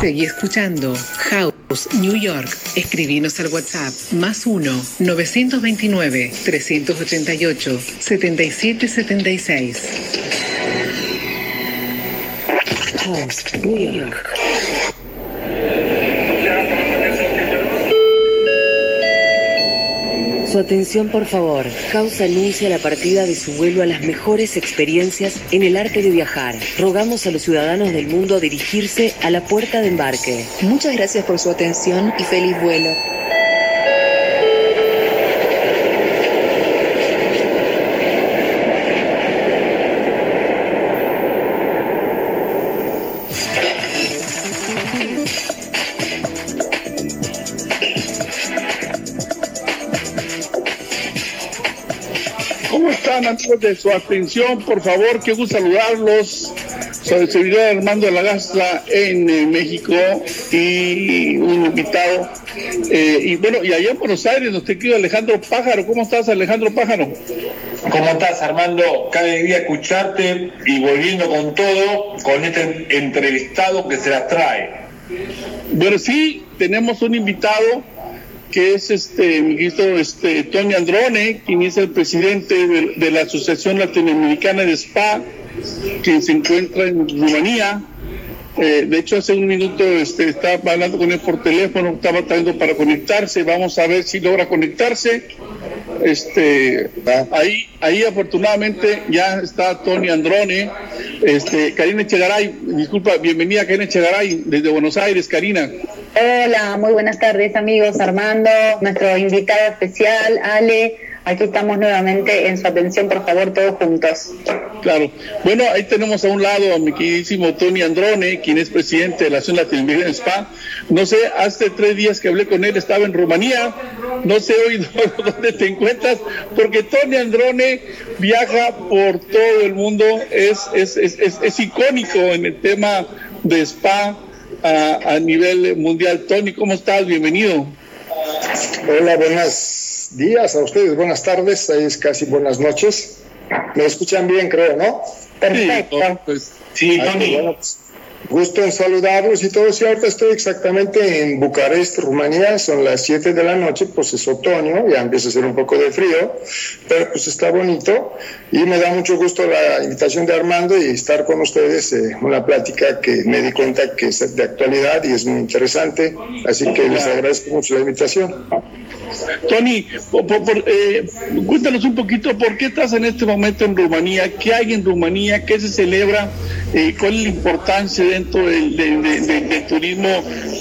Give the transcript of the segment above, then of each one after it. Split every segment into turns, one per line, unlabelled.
Seguí escuchando House New York. Escribinos al WhatsApp más 1-929-388-7776. House New York. Atención, por favor. Causa anuncia la partida de su vuelo a las mejores experiencias en el arte de viajar. Rogamos a los ciudadanos del mundo a dirigirse a la puerta de embarque.
Muchas gracias por su atención y feliz vuelo.
¿Cómo están amigos de su atención? Por favor, qué gusto saludarlos. Soy el servidor Armando de la Gastra en eh, México y un invitado. Eh, y bueno, y allá en Buenos Aires, nuestro querido Alejandro Pájaro. ¿Cómo estás, Alejandro Pájaro?
¿Cómo estás, Armando? Cada día escucharte y volviendo con todo, con este entrevistado que se las trae.
Bueno, sí, tenemos un invitado que es este ministro este Tony Androne, quien es el presidente de, la Asociación Latinoamericana de Spa, quien se encuentra en Rumanía. Eh, de hecho, hace un minuto este, estaba hablando con él por teléfono, estaba tratando para conectarse. Vamos a ver si logra conectarse. Este, ahí, ahí afortunadamente ya está Tony Androne. Este, Karina Echegaray, disculpa, bienvenida Karina Echegaray desde Buenos Aires, Karina.
Hola, muy buenas tardes amigos, Armando, nuestro invitado especial, Ale, aquí estamos nuevamente en su atención, por favor, todos juntos.
Claro. Bueno, ahí tenemos a un lado a mi queridísimo Tony Androne, quien es presidente de la Asociación Latinoamericana Spa. No sé, hace tres días que hablé con él, estaba en Rumanía. No sé hoy dónde te encuentras, porque Tony Androne viaja por todo el mundo, es, es, es, es, es icónico en el tema de spa a, a nivel mundial. Tony, ¿cómo estás? Bienvenido.
Hola, buenos días a ustedes, buenas tardes, ahí es casi buenas noches. Me escuchan bien, creo, ¿no?
Perfecto.
Sí, pues,
Sí,
Ah,
Tony.
bueno, pues, gusto en saludarlos y todo. Sí, ahorita estoy exactamente en Bucarest, Rumanía, son las 7 de la noche, pues es otoño, ya empieza a hacer un poco de frío, pero pues está bonito y me da mucho gusto la invitación de Armando y estar con ustedes, eh, una plática que me di cuenta que es de actualidad y es muy interesante, así que les agradezco mucho la invitación.
Tony, por- por, eh, cuéntanos un poquito por qué estás en este momento en Rumanía, qué hay en Rumanía, qué se celebra, eh, cuál es la importancia dentro del, del- del- del- turismo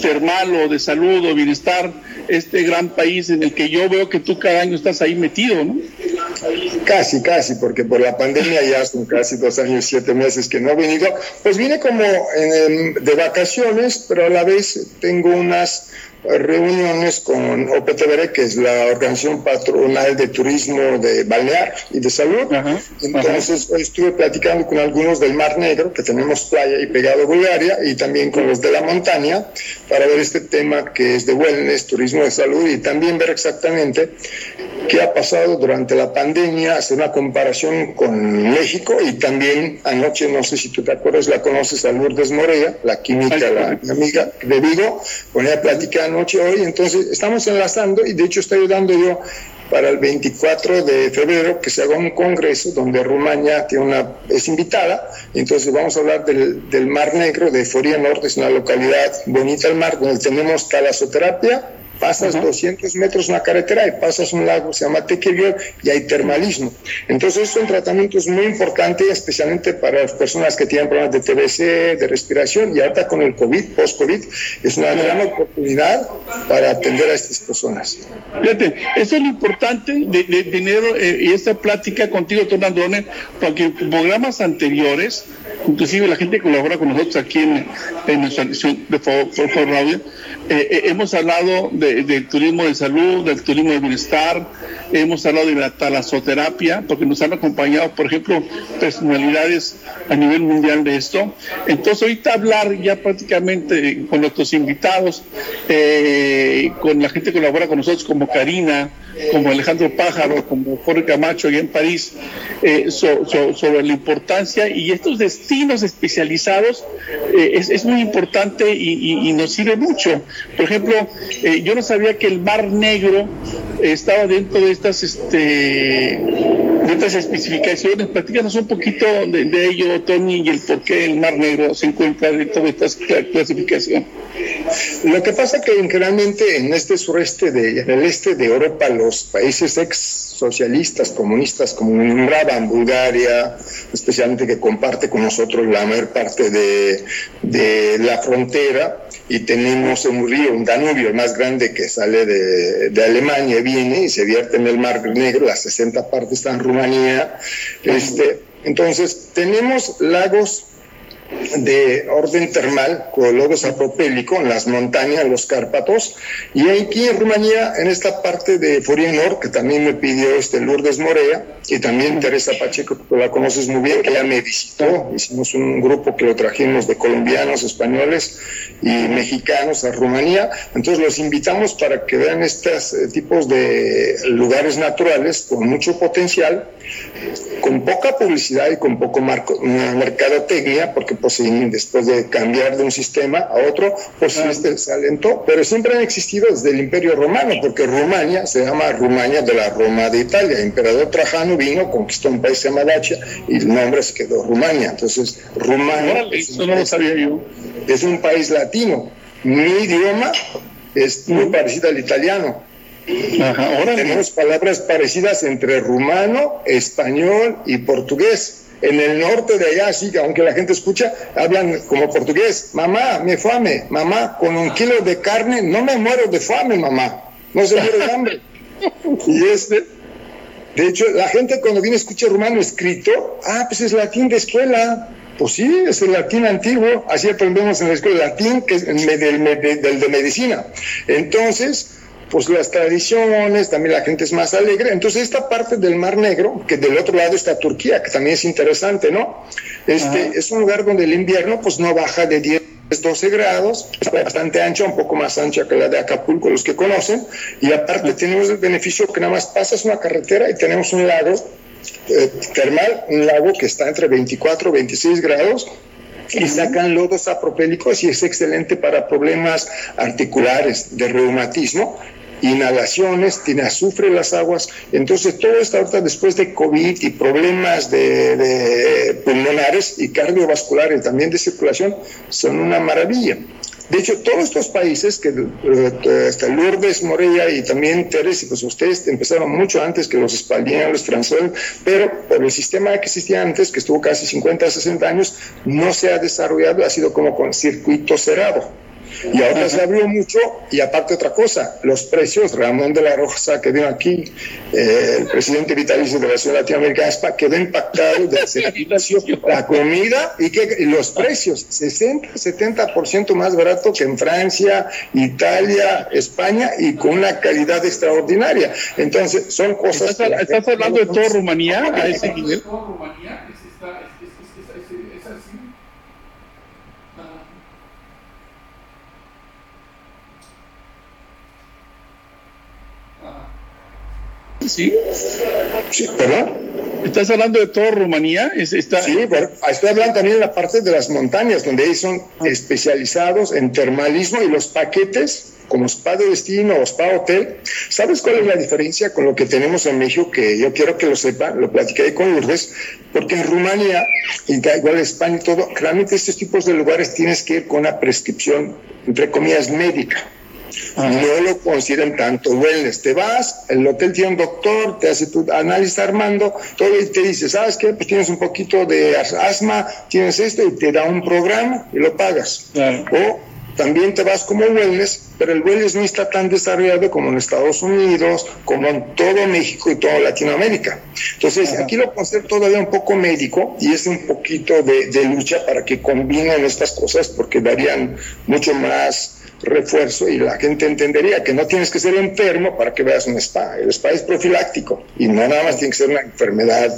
termal o de salud o bienestar, este gran país en el que yo veo que tú cada año estás ahí metido, ¿no?
Casi, casi, porque por la pandemia ya son casi dos años, siete meses que no he venido. Pues vine como em, de vacaciones, pero a la vez tengo unas reuniones con OPTBR, que es la Organización Patronal de Turismo de Balnear y de Salud.
Ajá,
Entonces hoy estuve platicando con algunos del Mar Negro, que tenemos playa y pegado Bulgaria, y también con los de la montaña, para ver este tema que es de wellness, turismo de salud, y también ver exactamente qué ha pasado durante la pandemia, hacer una comparación con México, y también anoche, no sé si tú te acuerdas, la conoces a Lourdes Morea, la química,
Ay,
la
sí.
amiga de Vigo, con ella anoche hoy, entonces estamos enlazando, y de hecho estoy ayudando yo para el 24 de febrero que se haga un congreso donde Rumania tiene es invitada, entonces vamos a hablar del, Mar Negro, de Foria Norte, es una localidad bonita al mar, donde tenemos talasoterapia, pasas
Ajá.
200 metros una carretera y pasas un lago, se llama Tequillo, y hay termalismo. Entonces son tratamientos muy importantes, especialmente para las personas que tienen problemas de TBC, de respiración, y ahorita con el COVID, post-COVID, es una gran oportunidad para atender a estas personas.
Fíjate, eso es lo importante de, de tener eh, y esta plática contigo, Tony Androne, porque en programas anteriores, inclusive la gente que colabora con nosotros aquí en, en nuestra edición de For, For- For Radio, Eh, eh, hemos hablado del turismo de salud, del turismo de bienestar, hemos hablado de la talasoterapia, porque nos han acompañado, por ejemplo, personalidades a nivel mundial de esto. Entonces, ahorita hablar ya prácticamente con nuestros invitados, eh, con la gente que colabora con nosotros, como Karina, como Alejandro Pájaro, como Jorge Camacho allá en París, sobre la importancia y estos destinos especializados es, muy importante y nos sirve mucho. Por ejemplo, eh, yo no sabía que el Mar Negro estaba dentro de estas, este, de estas especificaciones. Platícanos un poquito de, ello, Tony, y el por qué el Mar Negro se encuentra dentro de esta clasificación.
Lo que pasa que generalmente en este sureste, de, en el este de Europa, los países ex socialistas, comunistas, como nombraban Bulgaria, especialmente que comparte con nosotros la mayor parte de, de la frontera, y tenemos un río, un Danubio, más grande que sale de, de, Alemania, viene y se vierte en el Mar Negro, las 60 partes están en Rumanía. Este, entonces, tenemos lagos de orden termal, con lodo sapropélico, en las montañas, los Cárpatos, y aquí en Rumanía, en esta parte de Furienor, que también me pidió este Lourdes Morea, y también Teresa Pacheco, que la conoces muy bien, que ya me visitó, hicimos un grupo que lo trajimos de colombianos, españoles y mexicanos a Rumanía, entonces los invitamos para que vean estos eh, tipos de lugares naturales con mucho potencial, con poca publicidad y con poco marco, mercadotecnia, porque pues después de cambiar de un sistema a otro, pues este se alentó, pero siempre han existido desde el Imperio Romano, porque Rumania se llama Rumania de la Roma de Italia. El emperador Trajano vino, conquistó un país llamado Dacia y el nombre se quedó Rumania. Entonces, Rumania es, un país, es un país latino. Mi idioma es muy parecido al italiano. Tenemos palabras parecidas entre rumano, español y portugués. En el norte de allá, sí, aunque la gente escucha, hablan como portugués. Mamá, me fame. Mamá, con un kilo de carne no me muero de fame, mamá. No se muere de hambre. Y este, de hecho, la gente cuando viene a escuchar rumano escrito, ah, pues es latín de escuela. Pues sí, es el latín antiguo. Así aprendemos en la escuela latín, que es el, del de medicina. Entonces, pues las tradiciones, también la gente es más alegre. Entonces, esta parte del Mar Negro, que del otro lado está Turquía, que también es interesante, ¿no? Este es un lugar donde el invierno pues no baja de 10 12 grados, es bastante ancha, un poco más ancha que la de Acapulco, los que conocen, y aparte tenemos el beneficio que nada más pasas una carretera y tenemos un lago eh, termal, un lago que está entre 24 y 26 grados, y sacan lodos apropélicos y es excelente para problemas articulares de reumatismo inhalaciones, tiene azufre en las aguas. Entonces, todo esto ahorita después de COVID y problemas de, pulmonares y cardiovasculares, también de circulación, son una maravilla. De hecho, todos estos países, que eh, hasta Lourdes, Morella y también Teresa, pues ustedes empezaron mucho antes que los españoles, los franceses, pero por el sistema que existía antes, que estuvo casi 50, 60 años, no se ha desarrollado, ha sido como con circuito cerrado. Y ahora se abrió mucho y aparte otra cosa, los precios, Ramón de la Rosa que vino aquí, eh, el presidente vitalicio de la ciudad latinoamericana, quedó impactado del servicio, la comida y, que, los precios, 60, 70% más barato que en Francia, Italia, España y con una calidad extraordinaria. Entonces, son cosas...
¿Estás, ¿estás hablando de toda Rumanía a ese nivel? Sí. Sí, ¿verdad? ¿Estás hablando de toda Rumanía?
está... Sí, estoy hablando también de la parte de las montañas, donde ellos son especializados en termalismo y los paquetes como spa de destino o spa hotel. ¿Sabes cuál es la diferencia con lo que tenemos en México? Que yo quiero que lo sepan, lo platiqué con Lourdes, porque en Rumania, y igual España y todo, realmente estos tipos de lugares tienes que ir con una prescripción, entre comillas, médica no lo consideran tanto wellness. Te vas, el hotel tiene un doctor, te hace tu análisis armando, todo y te dice, ¿sabes qué? Pues tienes un poquito de asma, tienes esto y te da un programa y lo pagas. O también te vas como wellness, pero el wellness no está tan desarrollado como en Estados Unidos, como en todo México y toda Latinoamérica. Entonces, aquí lo considero todavía un poco médico y es un poquito de, de lucha para que combinen estas cosas porque darían mucho más refuerzo y la gente entendería que no tienes que ser enfermo para que veas un spa. El spa es profiláctico y no nada más tiene que ser una enfermedad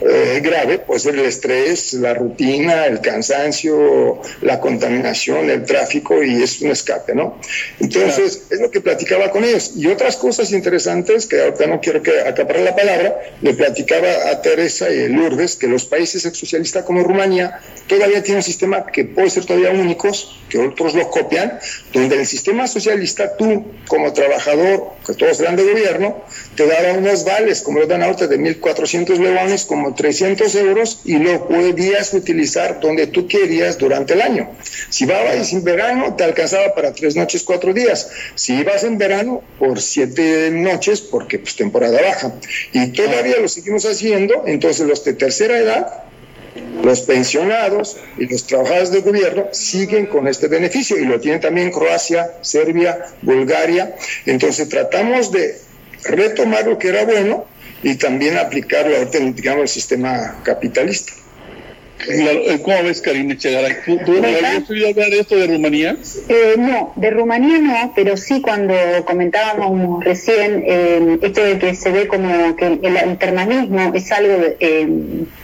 eh, grave, puede ser el estrés, la rutina, el cansancio, la contaminación, el tráfico y es un escape, ¿no? Entonces, es lo que platicaba con ellos. Y otras cosas interesantes, que ahorita no quiero que acaparar la palabra, le platicaba a Teresa y Lourdes que los países exsocialistas como Rumanía todavía tienen un sistema que puede ser todavía únicos, que otros lo copian, donde el sistema socialista, tú como trabajador, que todos eran de gobierno, te daba unos vales, como lo dan ahorita, de 1.400 leones, como 300 euros, y lo podías utilizar donde tú querías durante el año. Si ibas en verano, te alcanzaba para tres noches, cuatro días. Si ibas en verano, por siete noches, porque pues temporada baja. Y todavía lo seguimos haciendo, entonces los de tercera edad los pensionados y los trabajadores del gobierno siguen con este beneficio y lo tienen también Croacia, Serbia, Bulgaria. Entonces tratamos de retomar lo que era bueno y también aplicarlo, digamos, al sistema capitalista.
Eh, ¿Cómo ves, Karina Echegaray? ¿Tú, habías oído hablar de esto de Rumanía?
Eh, no, de Rumanía no, pero sí cuando comentábamos recién eh, esto de que se ve como que el internalismo es algo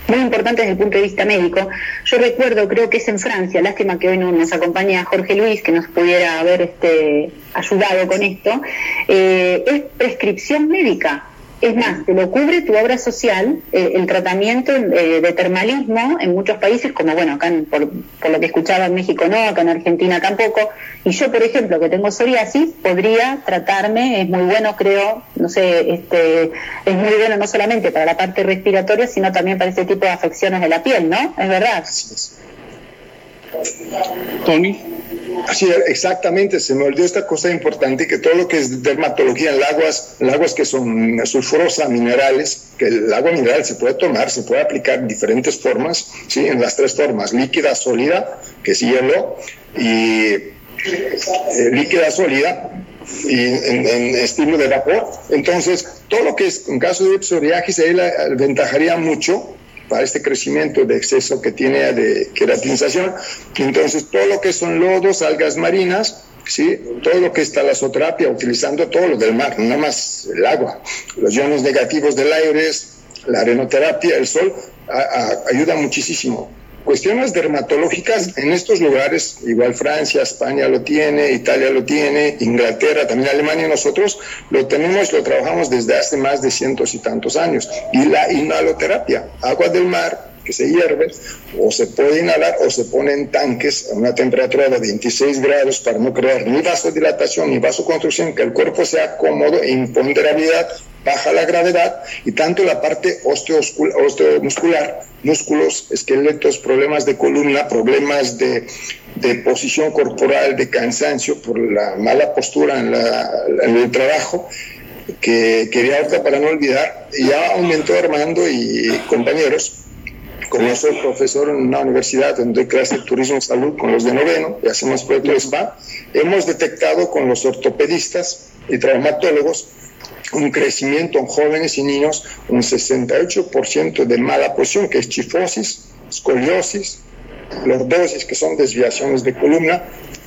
muy importante desde el punto de vista médico. Yo recuerdo, creo que es en Francia, lástima que hoy no nos acompaña Jorge Luis, que nos pudiera haber este, ayudado con esto, es prescripción médica. Es más, te lo cubre tu obra social, eh, el tratamiento eh, de termalismo en muchos países, como bueno, acá por, lo que escuchaba en México no, acá en Argentina tampoco. Y yo, por ejemplo, que tengo psoriasis, podría tratarme, es muy bueno, creo, no sé, este, es muy bueno no solamente para la parte respiratoria, sino también para ese tipo de afecciones de la piel, ¿no? Es verdad.
Tony.
Exactamente, se me olvidó esta cosa importante, que todo lo que es dermatología en aguas, aguas que son sulfurosas, minerales, que el agua mineral se puede tomar, se puede aplicar en diferentes formas, ¿sí? en las tres formas, líquida, sólida, que es hielo, y eh, líquida, sólida, y en, estilo de vapor. Entonces, todo lo que es, en caso de psoriasis, ahí la aventajaría mucho para este crecimiento de exceso que tiene de queratinización. Entonces, todo lo que son lodos, algas marinas, ¿sí? todo lo que es talasoterapia, utilizando todo lo del mar, no más el agua, los iones negativos del aire, la arenoterapia, el sol, ayuda muchísimo cuestiones dermatológicas en estos lugares, igual Francia, España lo tiene, Italia lo tiene, Inglaterra, también Alemania, nosotros lo tenemos, lo trabajamos desde hace más de cientos y tantos años. Y la inhaloterapia, agua del mar, que se hierve, o se puede inhalar o se pone en tanques a una temperatura de 26 grados para no crear ni vasodilatación ni vasoconstrucción, que el cuerpo sea cómodo e imponderabilidad, baja la gravedad y tanto la parte osteomuscular, músculos, esqueletos, problemas de columna, problemas de, de posición corporal, de cansancio por la mala postura en, la, en el trabajo, que quería ahorita para no olvidar, ya aumentó Armando y compañeros como soy profesor en una universidad donde doy clase de turismo y salud con los de noveno y hacemos proyectos SPA, hemos detectado con los ortopedistas y traumatólogos un crecimiento en jóvenes y niños, un 68% de mala posición, que es chifosis, escoliosis, lordosis, que son desviaciones de columna,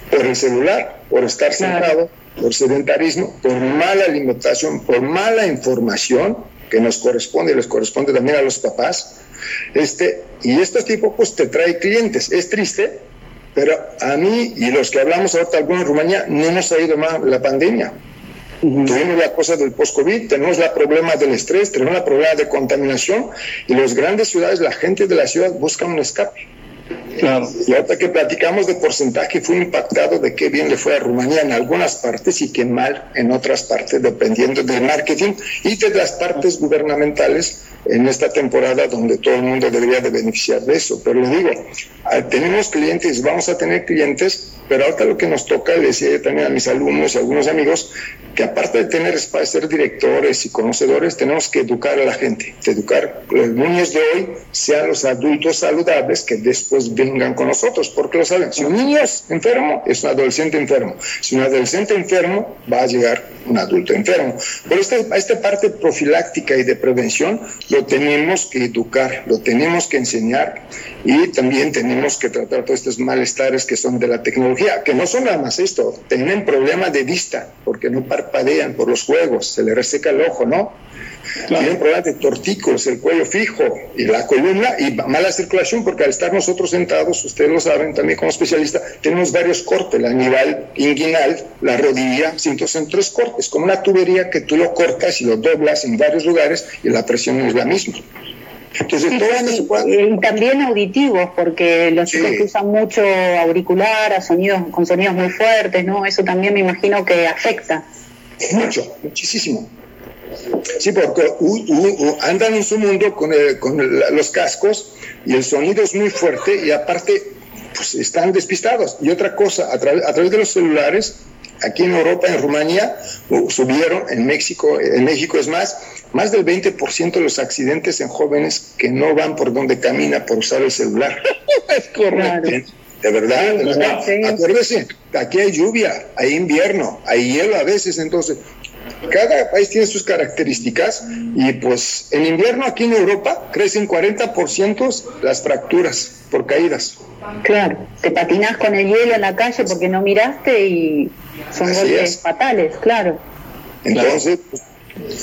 por el celular, por estar sentado, por sedentarismo, por mala alimentación, por mala información, que nos corresponde y les corresponde también a los papás, este, y estos tipos pues te trae clientes. Es triste, pero a mí y los que hablamos ahorita, algunos en Rumanía, no nos ha ido mal la pandemia. Tuvimos la cosa del post-COVID, tenemos el problema del estrés, tenemos el problema de contaminación y las grandes ciudades, la gente de la ciudad busca un escape. Claro. Y ahorita que platicamos de porcentaje, fue impactado de qué bien le fue a Rumanía en algunas partes y qué mal en otras partes, dependiendo del marketing y de las partes gubernamentales en esta temporada donde todo el mundo debería de beneficiar de eso. Pero le digo, ah, tenemos clientes, vamos a tener clientes, pero ahorita lo que nos toca, le decía también a mis alumnos y a algunos amigos, que aparte de tener para ser directores y conocedores, tenemos que educar a la gente, educar los niños de hoy sean los adultos saludables que después vengan con nosotros, porque lo saben, si un niño es enfermo, es un adolescente enfermo. Si un adolescente enfermo, va a llegar un adulto enfermo. Por este, esta parte profiláctica y de prevención lo tenemos que educar, lo tenemos que enseñar y también tenemos que tratar todos estos malestares que son de la tecnología, que no son nada más esto, tienen problemas de vista porque no parpadean por los juegos, se le reseca el ojo, ¿no? Tienen problemas de tortícolis, el cuello fijo y la columna y mala circulación porque al estar nosotros sentados, ustedes lo saben también como especialista, tenemos varios cortes, a nivel inguinal, la rodilla, en tres cortes, como una tubería que tú lo cortas y lo doblas en varios lugares y la presión es la misma.
Entonces, también auditivos, porque los chicos que usan mucho auricular, a sonidos, con sonidos muy fuertes, ¿no? Eso también me imagino que afecta.
Mucho, muchísimo. Sí, porque andan en su mundo con, los cascos y el sonido es muy fuerte y aparte pues están despistados. Y otra cosa, a, a través de los celulares, aquí en Europa, en Rumanía, subieron, en México, en México es más, más del 20% de los accidentes en jóvenes que no van por donde camina por usar el celular.
es correcto.
De verdad, acuérdese, aquí hay lluvia, hay invierno, hay hielo a veces, entonces cada país tiene sus características y pues en invierno aquí en Europa crecen 40% las fracturas por caídas.
Claro, te patinas con el hielo en la calle porque no miraste y son golpes fatales, claro.
Entonces, pues,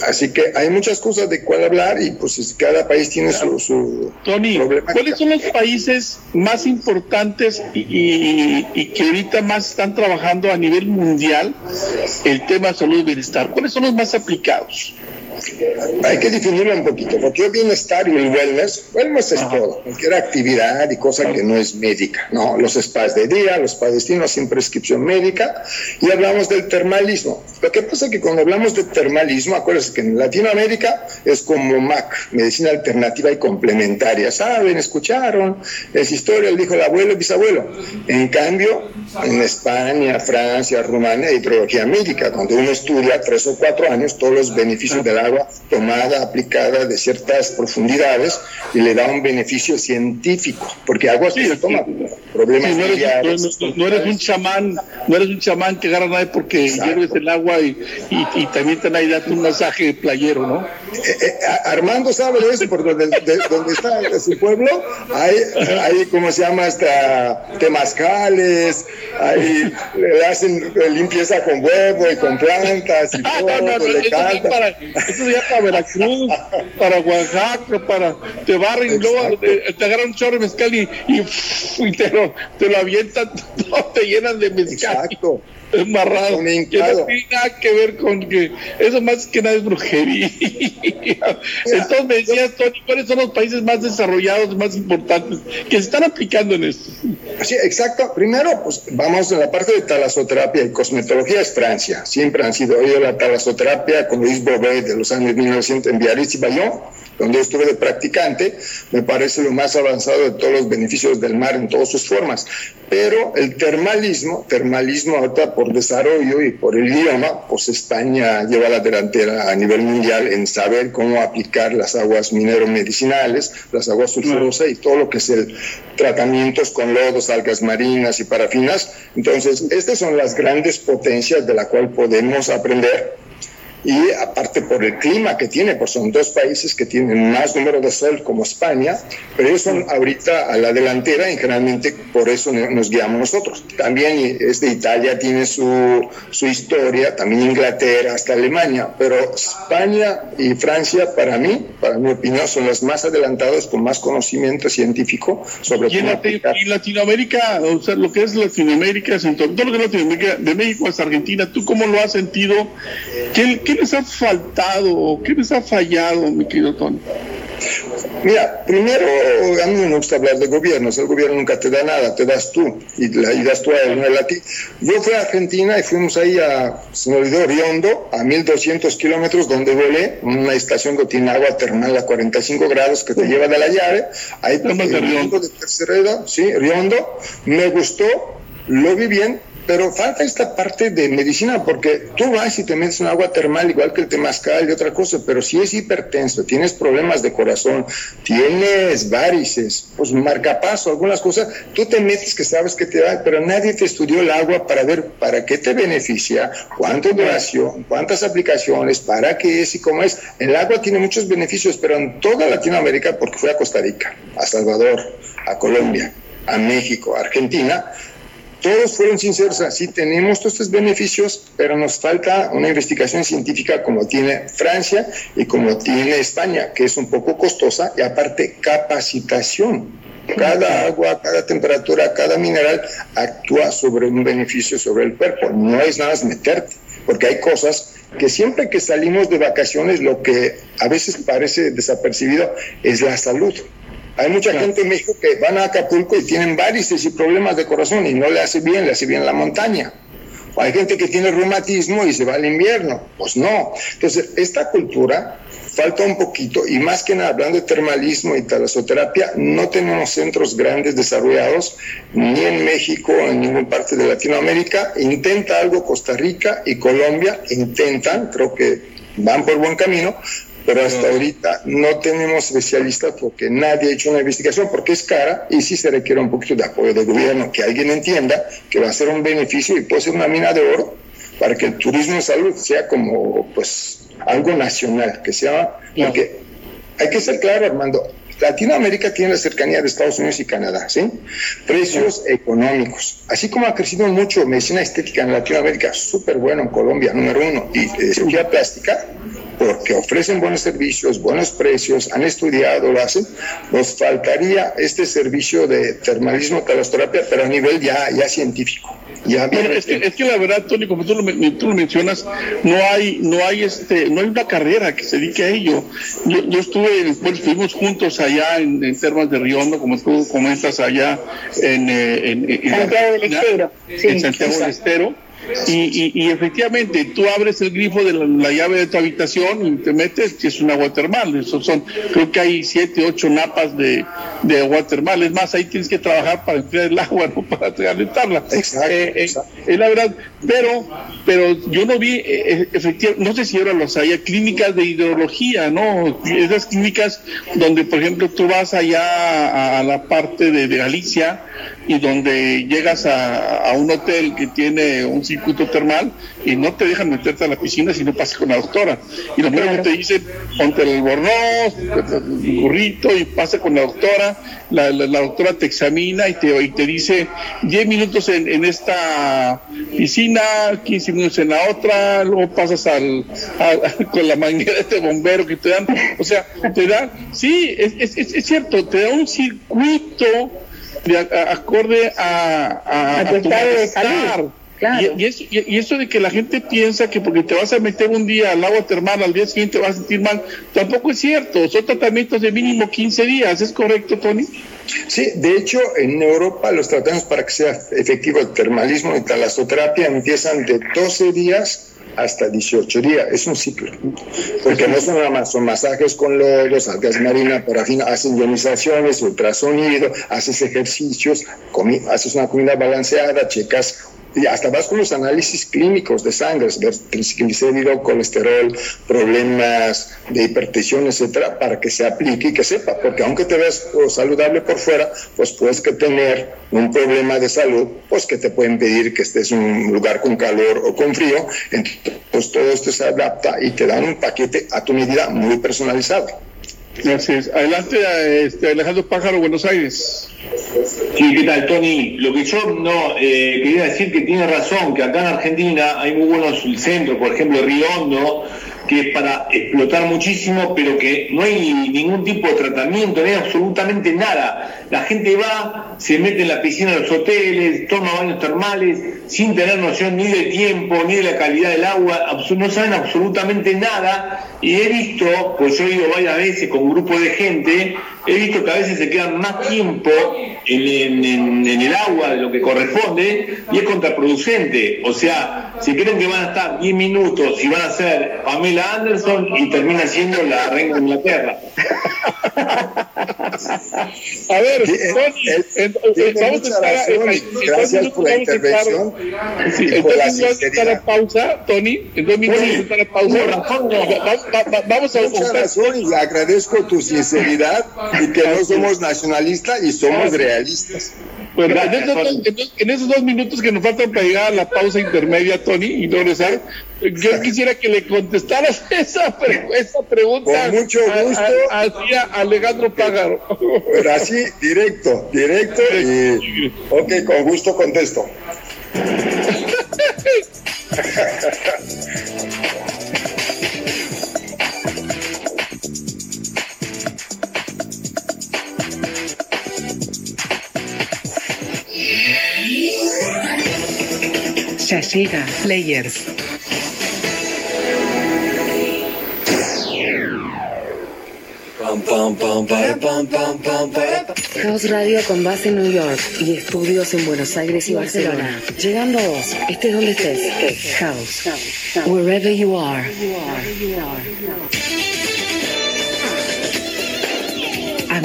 Así que hay muchas cosas de cuál hablar y pues cada país tiene su, su
Tony, ¿cuáles son los países más importantes y, y, que ahorita más están trabajando a nivel mundial el tema salud y bienestar? ¿Cuáles son los más aplicados?
Hay que definirlo un poquito, porque el bienestar y el wellness, wellness es todo, cualquier actividad y cosa que no es médica, ¿no? Los spas de día, los spas destinos sin prescripción médica, y hablamos del termalismo. Lo que pasa es que cuando hablamos de termalismo, acuérdense que en Latinoamérica es como MAC, medicina alternativa y complementaria. ¿Saben? ¿Escucharon? Es historia, dijo el abuelo y bisabuelo. En cambio, en España, Francia, Rumania, hay hidrología médica, donde uno estudia tres o cuatro años todos los beneficios del agua tomada, aplicada de ciertas profundidades y le da un beneficio científico, porque agua sí, se toma. Problemas
no, eres, no, eres, un chamán, no eres un chamán que agarra nadie porque hierves el agua y, y, también te da un masaje playero, ¿no?
Eh, eh, Armando sabe de eso, porque donde, donde está su pueblo hay, hay, ¿cómo se llama? Hasta temazcales, ahí le hacen limpieza con huevo y con plantas y todo, no, le canta
eso ya para Veracruz, para Oaxaca, para te barren y luego te, agarran un chorro de mezcal y, y, te, lo, te lo avientan, te llenan de mezcal. Exacto. Embarrado. Que no tiene nada que ver con que eso más que nada es brujería. Entonces me decías, Tony, ¿cuáles son los países más desarrollados, más importantes que se están aplicando en esto?
Sí, exacto. Primero, pues vamos a la parte de talasoterapia y cosmetología es Francia. Siempre han sido oído la talasoterapia con Luis Bobet de los años 1900 en Biarritz y Bayonne donde yo estuve de practicante, me parece lo más avanzado de todos los beneficios del mar en todas sus formas. Pero el termalismo, termalismo ahorita por desarrollo y por el idioma, pues España lleva la delantera a nivel mundial en saber cómo aplicar las aguas minero-medicinales, las aguas sulfurosas y todo lo que es el tratamientos con lodos, algas marinas y parafinas. Entonces, estas son las grandes potencias de la cual podemos aprender y aparte por el clima que tiene, pues son dos países que tienen más número de sol como España, pero ellos son ahorita a la delantera y generalmente por eso nos guiamos nosotros. También este Italia tiene su, su historia, también Inglaterra, hasta Alemania, pero España y Francia para mí, para mi opinión, son las más adelantadas con más conocimiento científico sobre
y, y Latinoamérica, o sea, lo que es Latinoamérica, todo lo que es Latinoamérica, de México hasta Argentina, ¿tú cómo lo has sentido? ¿Qué, ¿Qué les ha faltado? ¿Qué les ha fallado, mi querido Tony?
Mira, primero, a mí me gusta hablar de gobiernos. El gobierno nunca te da nada, te das tú y, das tú a él, no a ti. Yo fui a Argentina y fuimos ahí a, se me olvidó, Riondo, a 1200 kilómetros, donde volé, una estación que tiene agua termal a 45 grados que te lleva de la llave. Ahí,
de Riondo?
de tercera edad, sí, Riondo. Me gustó, lo vi bien, pero falta esta parte de medicina, porque tú vas y te metes en agua termal igual que el temazcal y otra cosa, pero si es hipertenso, tienes problemas de corazón, tienes varices, pues marcapaso, algunas cosas, tú te metes que sabes que te da, pero nadie te estudió el agua para ver para qué te beneficia, cuánta duración, cuántas aplicaciones, para qué es y cómo es. El agua tiene muchos beneficios, pero en toda Latinoamérica, porque fue a Costa Rica, a Salvador, a Colombia, a México, a Argentina, todos fueron sinceros, así tenemos todos estos beneficios, pero nos falta una investigación científica como tiene Francia y como tiene España, que es un poco costosa, y aparte capacitación. Cada agua, cada temperatura, cada mineral actúa sobre un beneficio sobre el cuerpo. No es nada más meterte, porque hay cosas que siempre que salimos de vacaciones lo que a veces parece desapercibido es la salud. Hay mucha gente en México que van a Acapulco y tienen varices y problemas de corazón y no le hace bien, le hace bien la montaña. O hay gente que tiene reumatismo y se va al invierno. Pues no. Entonces, esta cultura falta un poquito y más que nada hablando de termalismo y talasoterapia, no tenemos centros grandes desarrollados ni en México, en ninguna parte de Latinoamérica. Intenta algo Costa Rica y Colombia, intentan, creo que van por buen camino, pero hasta ahorita no tenemos especialistas porque nadie ha hecho una investigación porque es cara y sí se requiere un poquito de apoyo del gobierno, que alguien entienda que va a ser un beneficio y puede ser una mina de oro para que el turismo de salud sea como pues algo nacional, que sea, porque hay que ser claro, Armando, Latinoamérica tiene la cercanía de Estados Unidos y Canadá, ¿sí? Precios económicos. Así como ha crecido mucho medicina estética en Latinoamérica, súper bueno en Colombia, número uno, y eh, cirugía plástica, porque ofrecen buenos servicios, buenos precios, han estudiado, lo hacen, nos faltaría este servicio de termalismo, talosterapia, pero a nivel ya, ya científico. Ya
es, que, la verdad, Tony, como tú lo, tú lo, mencionas, no hay, no hay este, no hay una carrera que se dedique a ello. Yo, yo estuve, bueno, estuvimos juntos allá en, en Termas de Riondo, como tú comentas allá en, eh, en,
Santiago del Estero.
En Santiago del Estero y, y, efectivamente, tú abres el grifo de la, llave de tu habitación y te metes, y es un agua termal. Eso son, creo que hay siete, ocho napas de, de agua termal. Es más, ahí tienes que trabajar para enfriar el agua, no para calentarla.
Exacto, eh,
eh, es la verdad. Pero, pero yo no vi, eh, efectivamente, no sé si ahora los hay, clínicas de hidrología, ¿no? Esas clínicas donde, por ejemplo, tú vas allá a, la parte de, de Galicia y donde llegas a, a un hotel que tiene un circuito termal y no te dejan meterte a la piscina si no pasas con la doctora. Y lo primero que te dicen, ponte el bornoz, el burrito y pasa con la doctora. La, la, doctora te examina y te, y te dice 10 minutos en, en, esta piscina, 15 minutos en la otra, luego pasas al, con la manguera de este bombero que te dan. O sea, te dan, sí, es, es, es cierto, te da un circuito de acorde a,
a, tu estado de salud.
Y, eso, de que la gente piensa que porque te vas a meter un día al agua termal, al día siguiente vas a sentir mal, tampoco es cierto. Son tratamientos de mínimo 15 días, ¿es correcto, Tony?
Sí, de hecho, en Europa los tratamientos para que sea efectivo el termalismo y talasoterapia empiezan de 12 días hasta 18 días. Es un ciclo. Porque no son nada más, son masajes con lodos, algas marinas, parafina, hacen ionizaciones, ultrasonido, haces ejercicios, haces una comida balanceada, checas y hasta vas con los análisis clínicos de sangre, ver triglicérido, colesterol, problemas de hipertensión, etcétera, para que se aplique y que sepa, porque aunque te ves saludable por fuera, pues puedes tener un problema de salud, pues que te puede impedir que estés en un lugar con calor o con frío, entonces pues todo esto se adapta y te dan un paquete a tu medida muy personalizado.
Gracias. Adelante, este, Alejandro Pájaro, Buenos Aires.
Sí, ¿qué tal, Tony? Lo que yo no eh, quería decir que tiene razón, que acá en Argentina hay muy buenos centros, por ejemplo, Río Hondo, que es para explotar muchísimo, pero que no hay ningún tipo de tratamiento, no hay absolutamente nada. La gente va, se mete en la piscina de los hoteles, toma baños termales, sin tener noción ni de tiempo, ni de la calidad del agua, no saben absolutamente nada. Y he visto, pues yo he ido varias veces con un grupo de gente, he visto que a veces se quedan más tiempo en, en, el agua de lo que corresponde y es contraproducente. O sea, si creen que van a estar 10 minutos y van a ser Pamela Anderson y termina siendo la reina de Inglaterra.
A ver, Tony, vamos a estar
Gracias por la intervención.
Entonces vamos a estar a pausa, Tony. En dos minutos vamos a estar a pausa. Vamos a
Mucha razón y agradezco tu sinceridad y que no somos nacionalistas y somos realistas.
Bueno, en esos, dos, en esos, dos, minutos que nos faltan para llegar a la pausa intermedia, Tony, y no regresar, yo quisiera que le contestaras esa, esa pregunta.
Con mucho gusto.
Hacia Alejandro Págaro.
Pero así, directo, directo. Y, ok, con gusto contesto.
Llega Players. House Radio con base en New York y estudios en Buenos Aires y Barcelona. Llegando a vos, estés donde estés. House. Wherever you are.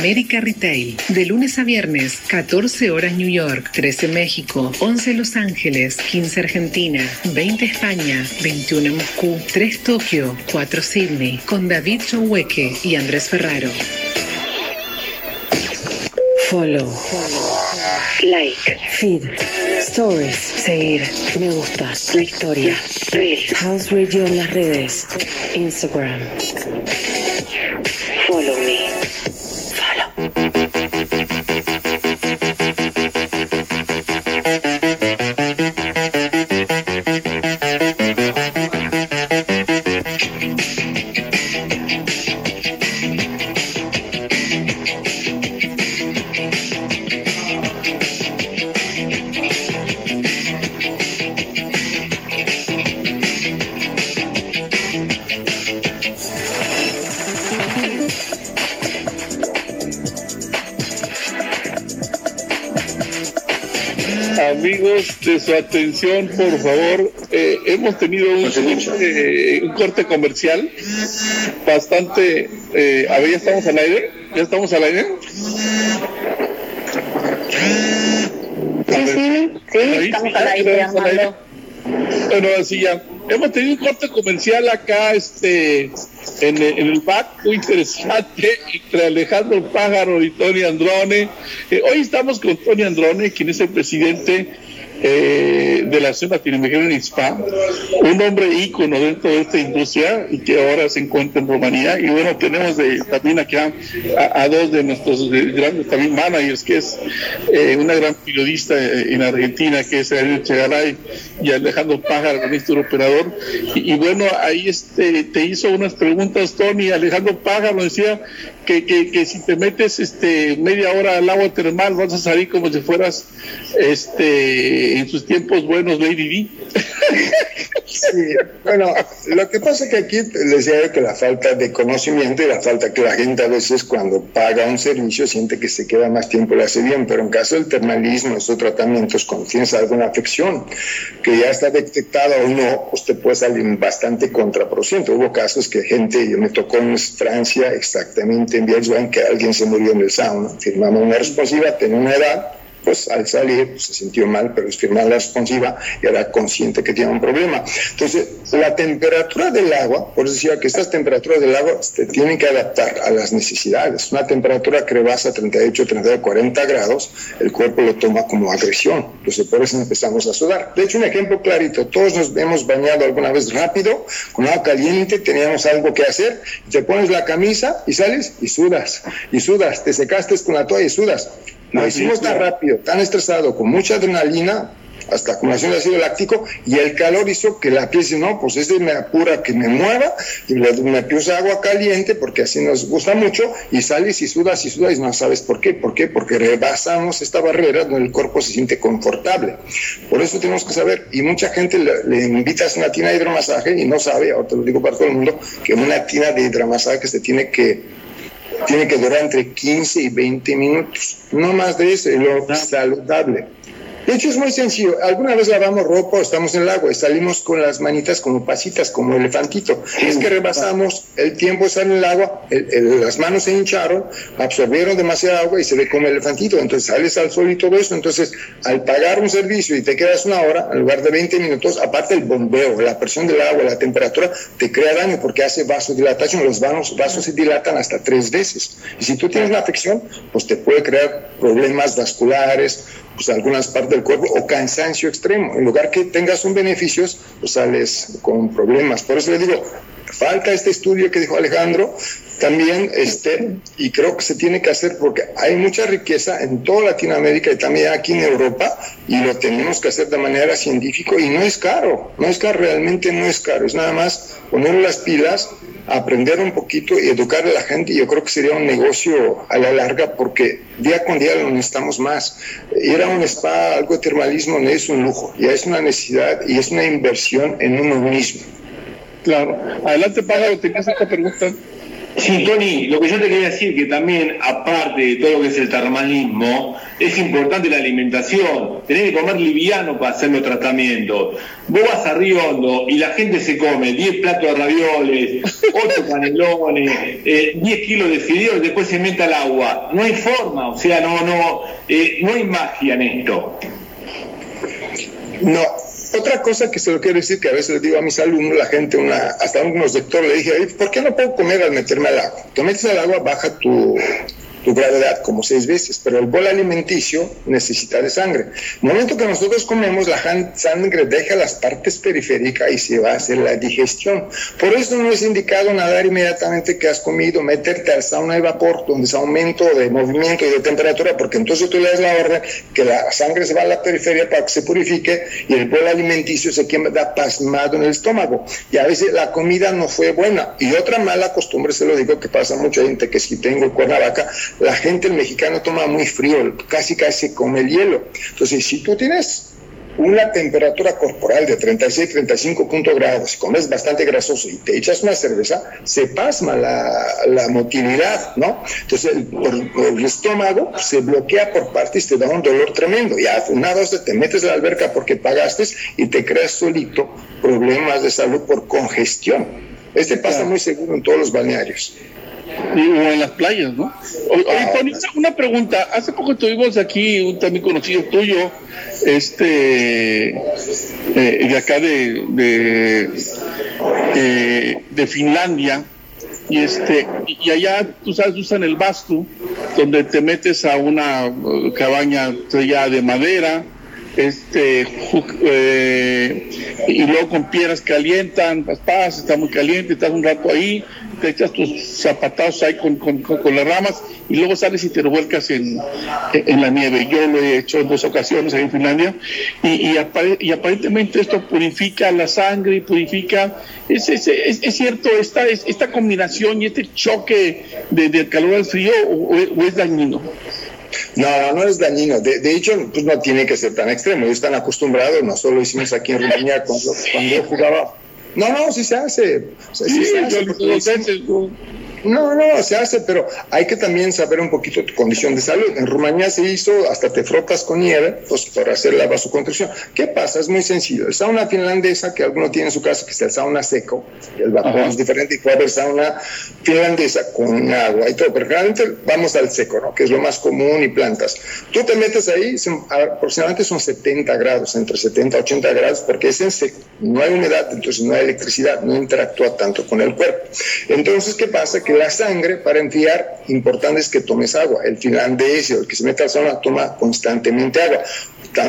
América Retail, de lunes a viernes, 14 horas New York, 13 México, 11 Los Ángeles, 15 Argentina, 20 España, 21 Moscú, 3 Tokio, 4 Sydney, con David Chohueque y Andrés Ferraro. Follow. Like. Feed. Stories. Seguir. Me gusta. La historia. House Radio en las redes. Instagram. Follow
Thank you. Su atención, por favor. Eh, hemos tenido un, eh, un, corte comercial bastante. Eh, a ver, ya estamos al aire. ¿Ya estamos al aire?
Sí, sí, sí, estamos al aire, Armando.
Bueno, así ya. Hemos tenido un corte comercial acá, este, en, en el back, muy interesante, entre Alejandro Pájaro y Tony Androne. Eh, hoy estamos con Tony Androne, quien es el presidente eh, de la Asociación Latinoamericana en ISPA, un hombre ícono dentro de esta industria y que ahora se encuentra en Rumanía. Y bueno, tenemos también acá a, dos de nuestros grandes también managers, que es eh, una gran periodista en Argentina, que es Ariel Chegaray, y Alejandro Pájaro, ministro operador. Y, y, bueno, ahí este, te hizo unas preguntas, Tony. Alejandro Pájaro decía que, que, que, si te metes este, media hora al agua termal vas a salir como si fueras este, en sus tiempos buenos Lady D.
Sí, bueno, lo que pasa es que aquí les decía que la falta de conocimiento y la falta que la gente a veces cuando paga un servicio siente que se queda más tiempo le hace bien, pero en caso del termalismo, estos tratamientos, cuando tienes alguna afección que ya está detectada o no, pues te puede salir bastante contraproducente. Hubo casos que gente, yo me tocó en Francia exactamente en Bielsa, que alguien se murió en el sauna, firmamos una responsiva, tenía una edad, pues al salir pues, se sintió mal, pero es firmar la responsiva y era consciente que tiene un problema. Entonces, la temperatura del agua, por eso decía que estas temperaturas del agua se tienen que adaptar a las necesidades. Una temperatura que rebasa 38, 39, 40 grados, el cuerpo lo toma como agresión. Entonces, por eso empezamos a sudar. De hecho, un ejemplo clarito, todos nos hemos bañado alguna vez rápido, con agua caliente, teníamos algo que hacer, te pones la camisa y sales y sudas, y sudas, te secaste con la toalla y sudas. Lo hicimos tan rápido, tan estresado, con mucha adrenalina, hasta acumulación de ácido láctico, y el calor hizo que la piel dice, no, pues este me apura que me mueva, y le, me puse agua caliente, porque así nos gusta mucho, y sales y sudas y sudas y no sabes por qué. ¿Por qué? Porque rebasamos esta barrera donde el cuerpo se siente confortable. Por eso tenemos que saber, y mucha gente le, le invitas a una tina de hidromasaje y no sabe, ahora te lo digo para todo el mundo, que una tina de hidromasaje se tiene que tiene que durar entre 15 y 20 minutos, no más de eso, es lo saludable. De hecho, es muy sencillo. Alguna vez lavamos ropa o estamos en el agua y salimos con las manitas como pasitas, como elefantito. Es que rebasamos, el tiempo está en el agua, las manos se hincharon, absorbieron demasiada agua y se ve como elefantito. Entonces sales al sol y todo eso. Entonces, al pagar un servicio y te quedas una hora, en lugar de 20 minutos, aparte el bombeo, la presión del agua, la temperatura, te crea daño porque hace vasodilatación. Los vasos, vasos se dilatan hasta tres veces. Y si tú tienes una afección, pues te puede crear problemas vasculares, pues algunas partes del cuerpo o cansancio extremo. En lugar que tengas un beneficio, pues sales con problemas. Por eso le digo, falta este estudio que dijo Alejandro también, este, y creo que se tiene que hacer porque hay mucha riqueza en toda Latinoamérica y también aquí en Europa, y lo tenemos que hacer de manera científica y no es caro, no es caro, realmente no es caro, es nada más poner las pilas, aprender un poquito y educar a la gente, yo creo que sería un negocio a la larga porque día con día lo necesitamos más. Ir a un spa, algo de termalismo no es un lujo, ya es una necesidad y es una inversión en uno mismo.
Claro. Adelante, Pájaro, tenías esta pregunta.
Sí, Tony, lo que yo te quería decir que también, aparte de todo lo que es el termalismo, es importante la alimentación. Tenés que comer liviano para hacer los tratamientos. Vos vas a Río Hondo y la gente se come 10 platos de ravioles, 8 canelones, 10 eh, kilos de fideos y después se mete al agua. No hay forma, o sea, no, no, eh, no hay magia en esto.
No, otra cosa que se lo quiero decir, que a veces le digo a mis alumnos, la gente, una, hasta algunos doctores, le dije, ¿por qué no puedo comer al meterme al agua? Te metes al agua, baja tu, tu gravedad como seis veces, pero el bol alimenticio necesita de sangre. El momento que nosotros comemos, la sangre deja las partes periféricas y se va a hacer la digestión. Por eso no es indicado nadar inmediatamente que has comido, meterte al sauna de vapor, donde es aumento de movimiento y de temperatura, porque entonces tú le das la orden que la sangre se va a la periferia para que se purifique y el bol alimenticio se queda pasmado en el estómago. Y a veces la comida no fue buena. Y otra mala costumbre, se lo digo, que pasa mucha gente, que si tengo Cuernavaca, la gente, el mexicano toma muy frío, casi casi come el hielo. Entonces, si tú tienes una temperatura corporal de 36, 35 puntos grados, comes bastante grasoso y te echas una cerveza, se pasma la, motilidad, ¿no? Entonces el, estómago se bloquea por partes y te da un dolor tremendo. Y a una dos te metes en la alberca porque pagaste y te creas solito problemas de salud por congestión. Este pasa muy seguro en todos los balnearios
o en las playas, ¿no? Oye, Tony, una pregunta. Hace poco tuvimos aquí un también conocido tuyo, este, eh, de acá de, de, eh, de Finlandia, y este y allá tú sabes usan el bastu donde te metes a una uh, cabaña ya de madera este eh, y luego con piedras calientan pasas está muy caliente estás un rato ahí te echas tus zapatados ahí con, con, con, las ramas y luego sales y te revuelcas en, en, la nieve. Yo lo he hecho en dos ocasiones ahí en Finlandia y, y, aparentemente esto purifica la sangre y purifica, es, es, es, cierto, esta, esta combinación y este choque de, del calor al frío o, es dañino.
No, no es dañino. De, hecho, pues no tiene que ser tan extremo. Ellos están acostumbrados, no solo hicimos aquí en Rumanía cuando, cuando jugaba no, no, sí se hace. sí, se hace no, no, se hace, pero hay que también saber un poquito tu condición de salud. En Rumanía se hizo, hasta te frotas con nieve, pues para hacer la vasoconstricción. ¿Qué pasa? Es muy sencillo. El sauna finlandesa, que alguno tiene en su casa, que es el sauna seco, el vapor es diferente, y puede haber sauna finlandesa con agua y todo, pero generalmente vamos al seco, ¿no? Que es lo más común y plantas. Tú te metes ahí, aproximadamente son 70 grados, entre 70 y 80 grados, porque es en seco. No hay humedad, entonces no hay electricidad, no interactúa tanto con el cuerpo. Entonces, ¿qué pasa? Que la sangre para enfriar, importante es que tomes agua. El finlandés o el que se mete al sauna toma constantemente agua.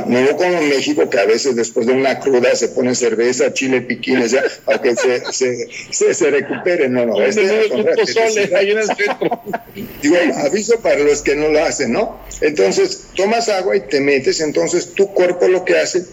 No como en México, que a veces después de una cruda se pone cerveza, chile, piquines, ya, para que se, se, se, recupere. No, no. Este, Digo, aviso para los que no lo hacen, ¿no? Entonces, tomas agua y te metes, entonces tu cuerpo lo que hace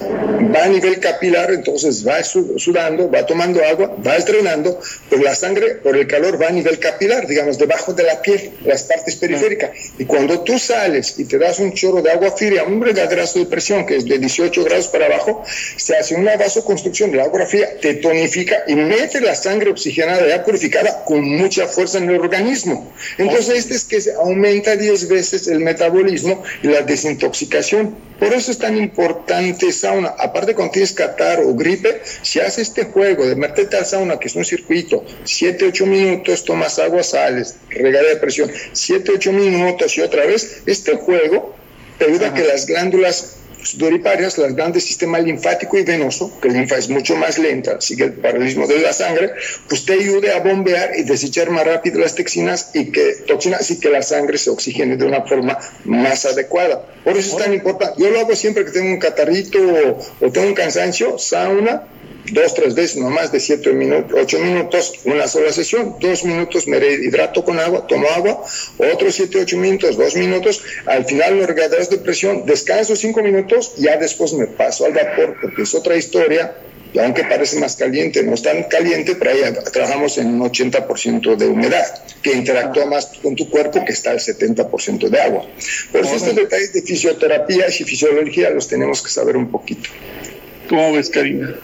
va a nivel capilar, entonces va sudando, va tomando agua, va estrenando, pero la sangre por el calor va a nivel capilar, digamos, debajo de la piel, las partes periféricas. Y cuando tú sales y te das un chorro de agua fría, un regaderazo de presión que es de 18 grados para abajo, se hace una vasoconstrucción de agua fría, te tonifica y mete la sangre oxigenada ya purificada con mucha fuerza en el organismo. Entonces, este es que aumenta 10 veces el metabolismo y la desintoxicación. Por eso es tan importante sauna. Aparte cuando tienes catar o gripe, si haces este juego de meterte al sauna, que es un circuito, 7, 8 minutos, tomas agua, sales, regala de presión, 7, 8 minutos y otra vez, este juego te ayuda a que las glándulas sudoriparias, las grandes sistema linfático y venoso, que el linfa es mucho más lenta, sigue el paralelismo de la sangre, pues te ayude a bombear y desechar más rápido las toxinas y que toxinas y que la sangre se oxigene de una forma más adecuada. Por eso es tan importante. Yo lo hago siempre que tengo un catarrito o, o tengo un cansancio, sauna, dos, tres veces, no más de siete minutos, ocho minutos, una sola sesión, dos minutos me hidrato con agua, tomo agua, otros siete, ocho minutos, dos minutos, al final los regaderas de presión, descanso cinco minutos, ya después me paso al vapor, porque es otra historia, y aunque parece más caliente, no es tan caliente, pero ahí trabajamos en un 80% de humedad, que interactúa más con tu cuerpo que está el 70% de agua. Por eso estos detalles de fisioterapia y fisiología los tenemos que saber un poquito.
¿Cómo ves, Karina?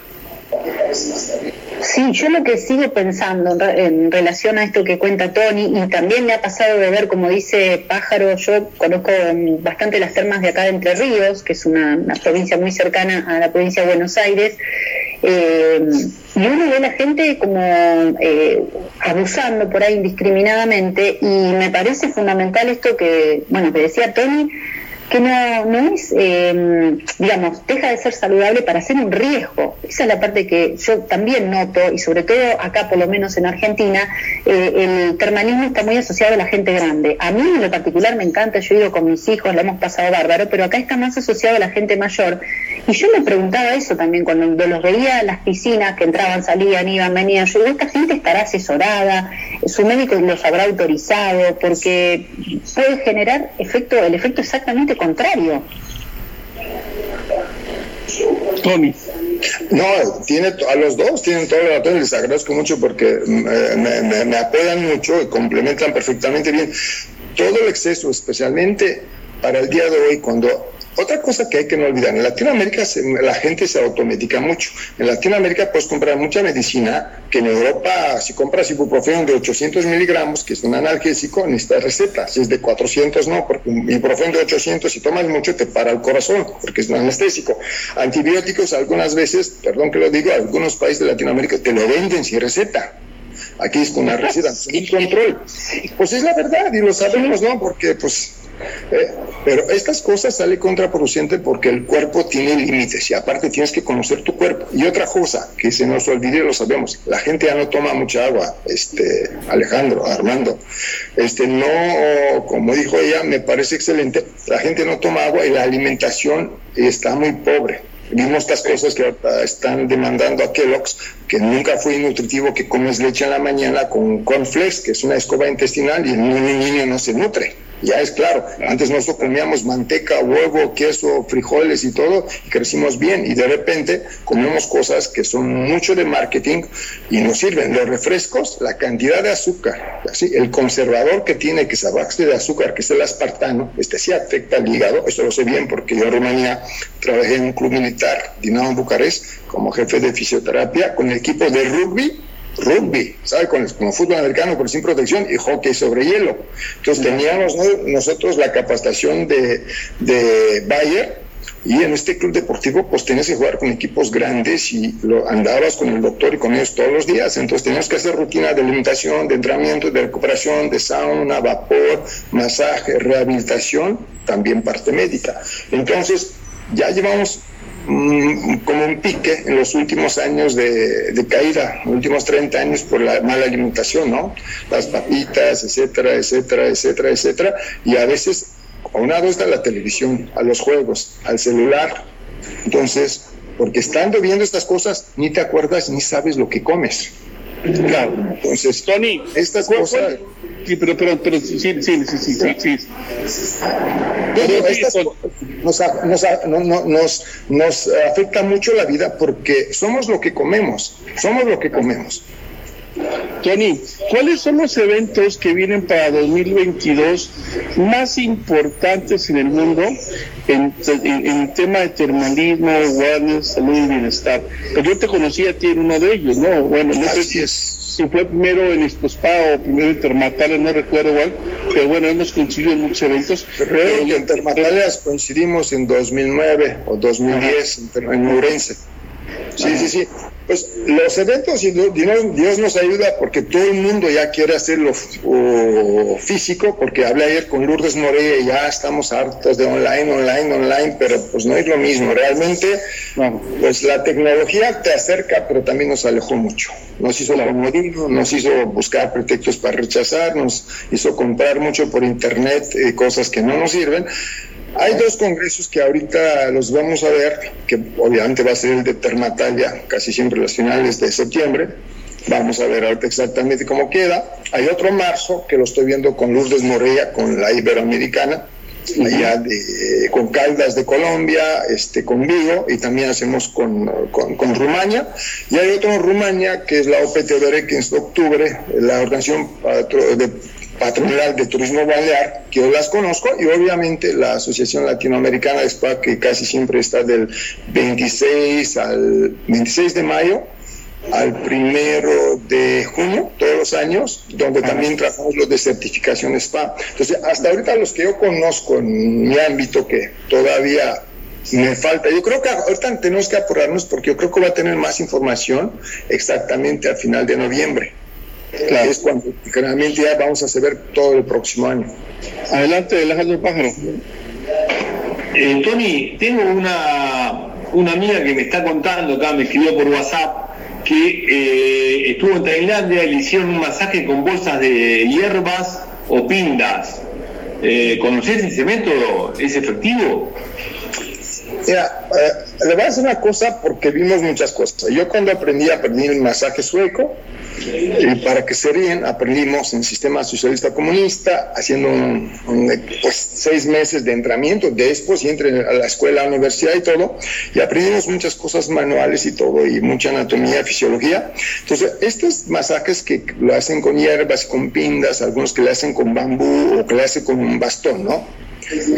Sí, yo lo que sigo pensando en, relación a esto que cuenta Tony, y también me ha pasado de ver, como dice Pájaro, yo conozco bastante las termas de acá de Entre Ríos, que es una, provincia muy cercana a la provincia de Buenos Aires, eh, y uno ve a la gente como eh, abusando por ahí indiscriminadamente, y me parece fundamental esto que, bueno, que decía Tony, que no, no es, em, digamos, deja de ser saludable para ser un riesgo. Esa es la parte que yo también noto, y sobre todo acá, por lo menos en Argentina, eh, el termanismo está muy asociado a la gente grande. A mí en lo particular me encanta, yo he ido con mis hijos, lo hemos pasado bárbaro, pero acá está más asociado a la gente mayor. Y yo me preguntaba eso también cuando los veía en las piscinas que entraban, salían, iban, venían. Yo digo, esta gente estará asesorada, su médico los habrá autorizado, porque puede generar efecto, el efecto exactamente contrario.
Tony.
No, tiene a los dos tienen todo el razón les agradezco mucho porque me, me apoyan mucho y complementan perfectamente bien. Todo el exceso, especialmente para el día de hoy, cuando otra cosa que hay que no olvidar, en Latinoamérica la gente se automedica mucho. En Latinoamérica puedes comprar mucha medicina que en Europa, si compras ibuprofeno de 800 miligramos, que es un analgésico, necesitas receta. Si es de 400, no, porque un ibuprofeno de 800, si tomas mucho, te para el corazón, porque es un anestésico. Antibióticos, algunas veces, perdón que lo digo, algunos países de Latinoamérica te lo venden sin receta. Aquí es con una receta, sin control. Pues es la verdad, y lo sabemos, ¿no? Porque, pues, eh, pero estas cosas salen contraproducente porque el cuerpo tiene límites y aparte tienes que conocer tu cuerpo. Y otra cosa que se nos olvide, lo sabemos, la gente ya no toma mucha agua, este, Alejandro, Armando. Este, no, como dijo ella, me parece excelente, la gente no toma agua y la alimentación está muy pobre. Vimos estas cosas que están demandando a Kellogg's, que nunca fue nutritivo que comes leche en la mañana con cornflakes, que es una escoba intestinal y el niño no se nutre ya es claro. Antes nosotros comíamos manteca, huevo, queso, frijoles y todo, y crecimos bien. Y de repente comemos cosas que son mucho de marketing y nos sirven. Los refrescos, la cantidad de azúcar, así, el conservador que tiene, que abaste de azúcar, que es el aspartano, este sí afecta al hígado. Esto lo sé bien porque yo en Rumanía trabajé en un club militar, Dinamo Bucarest, como jefe de fisioterapia, con el equipo de rugby rugby, ¿sabe? Con, como fútbol americano, pero sin protección, y hockey sobre hielo. Entonces teníamos nosotros la capacitación de, de Bayer, y en este club deportivo, pues tenías que jugar con equipos grandes y lo, andabas con el doctor y con ellos todos los días. Entonces teníamos que hacer rutina de alimentación, de entrenamiento, de recuperación, de sauna, vapor, masaje, rehabilitación, también parte médica. Entonces, ya llevamos como un pique en los últimos años de, caída, los últimos 30 años por la mala alimentación, ¿no? Las papitas, etcétera, etcétera, etcétera, etcétera. Y a veces aunado está la televisión, a los juegos, al celular. Entonces, porque estando viendo estas cosas, ni te acuerdas ni sabes lo que comes. Claro. Entonces,
Tony,
estas cosas.
Sí, pero, pero, pero, sí, sí, sí, sí, sí. sí.
Pero estas, nos, nos, nos, afecta mucho la vida porque somos lo que comemos, somos lo que comemos.
Tony, ¿cuáles son los eventos que vienen para 2022 más importantes en el mundo en, el tema de termalismo, wellness, salud y bienestar? Pues yo te conocí a ti en uno de ellos, ¿no? Bueno, no sé si fue primero en Expospa o primero en Termatalia, no recuerdo igual, pero bueno, hemos coincidido en muchos eventos.
Que en Termatalias coincidimos en 2009 o 2010 en Murense. Sí, sí, sí. Pues los eventos, y Dios, nos ayuda porque todo el mundo ya quiere hacerlo físico, porque hablé ayer con Lourdes Moreira y ya estamos hartos de online, online, online, pero pues no es lo mismo. Realmente, pues la tecnología te acerca, pero también nos alejó mucho. Nos hizo la nos hizo buscar pretextos para rechazar, nos hizo comprar mucho por internet eh, cosas que no nos sirven. Hay dos congresos que ahorita los vamos a ver, que obviamente va a ser el de Termatalia, casi siempre las finales de septiembre. Vamos a ver ahorita exactamente cómo queda. Hay otro marzo que lo estoy viendo con Lourdes Morella, con la Iberoamericana, allá de, con Caldas de Colombia, este, con Vigo, y también hacemos con, con, Rumania. Y hay otro en Rumania, que es la OPT que de octubre, la organización de patronal de turismo balear, que yo las conozco, y obviamente la Asociación Latinoamericana de Spa, que casi siempre está del 26 al 26 de mayo al primero de junio, todos los años, donde también trabajamos los de certificación SPA. Entonces, hasta ahorita los que yo conozco en mi ámbito, que todavía me falta, yo creo que ahorita tenemos que apurarnos porque yo creo que va a tener más información exactamente al final de noviembre. Claro. Es cuando generalmente ya vamos a saber todo el próximo año.
Adelante, Alejandro Pájaro.
Eh, Tony, tengo una, una amiga que me está contando acá, me escribió por WhatsApp, que eh, estuvo en Tailandia y le hicieron un masaje con bolsas de hierbas o pindas. Eh, ¿Conocés ese método? ¿Es efectivo?
Mira, eh, le voy a decir una cosa porque vimos muchas cosas. Yo cuando aprendí, aprendí el masaje sueco, y para que se ríen, aprendimos en sistema socialista comunista, haciendo pues, seis meses de entrenamiento, después y entre a la escuela, a la universidad y todo, y aprendimos muchas cosas manuales y todo, y mucha anatomía, fisiología. Entonces, estos masajes que lo hacen con hierbas, con pindas, algunos que le hacen con bambú o que le hacen con un bastón, ¿no?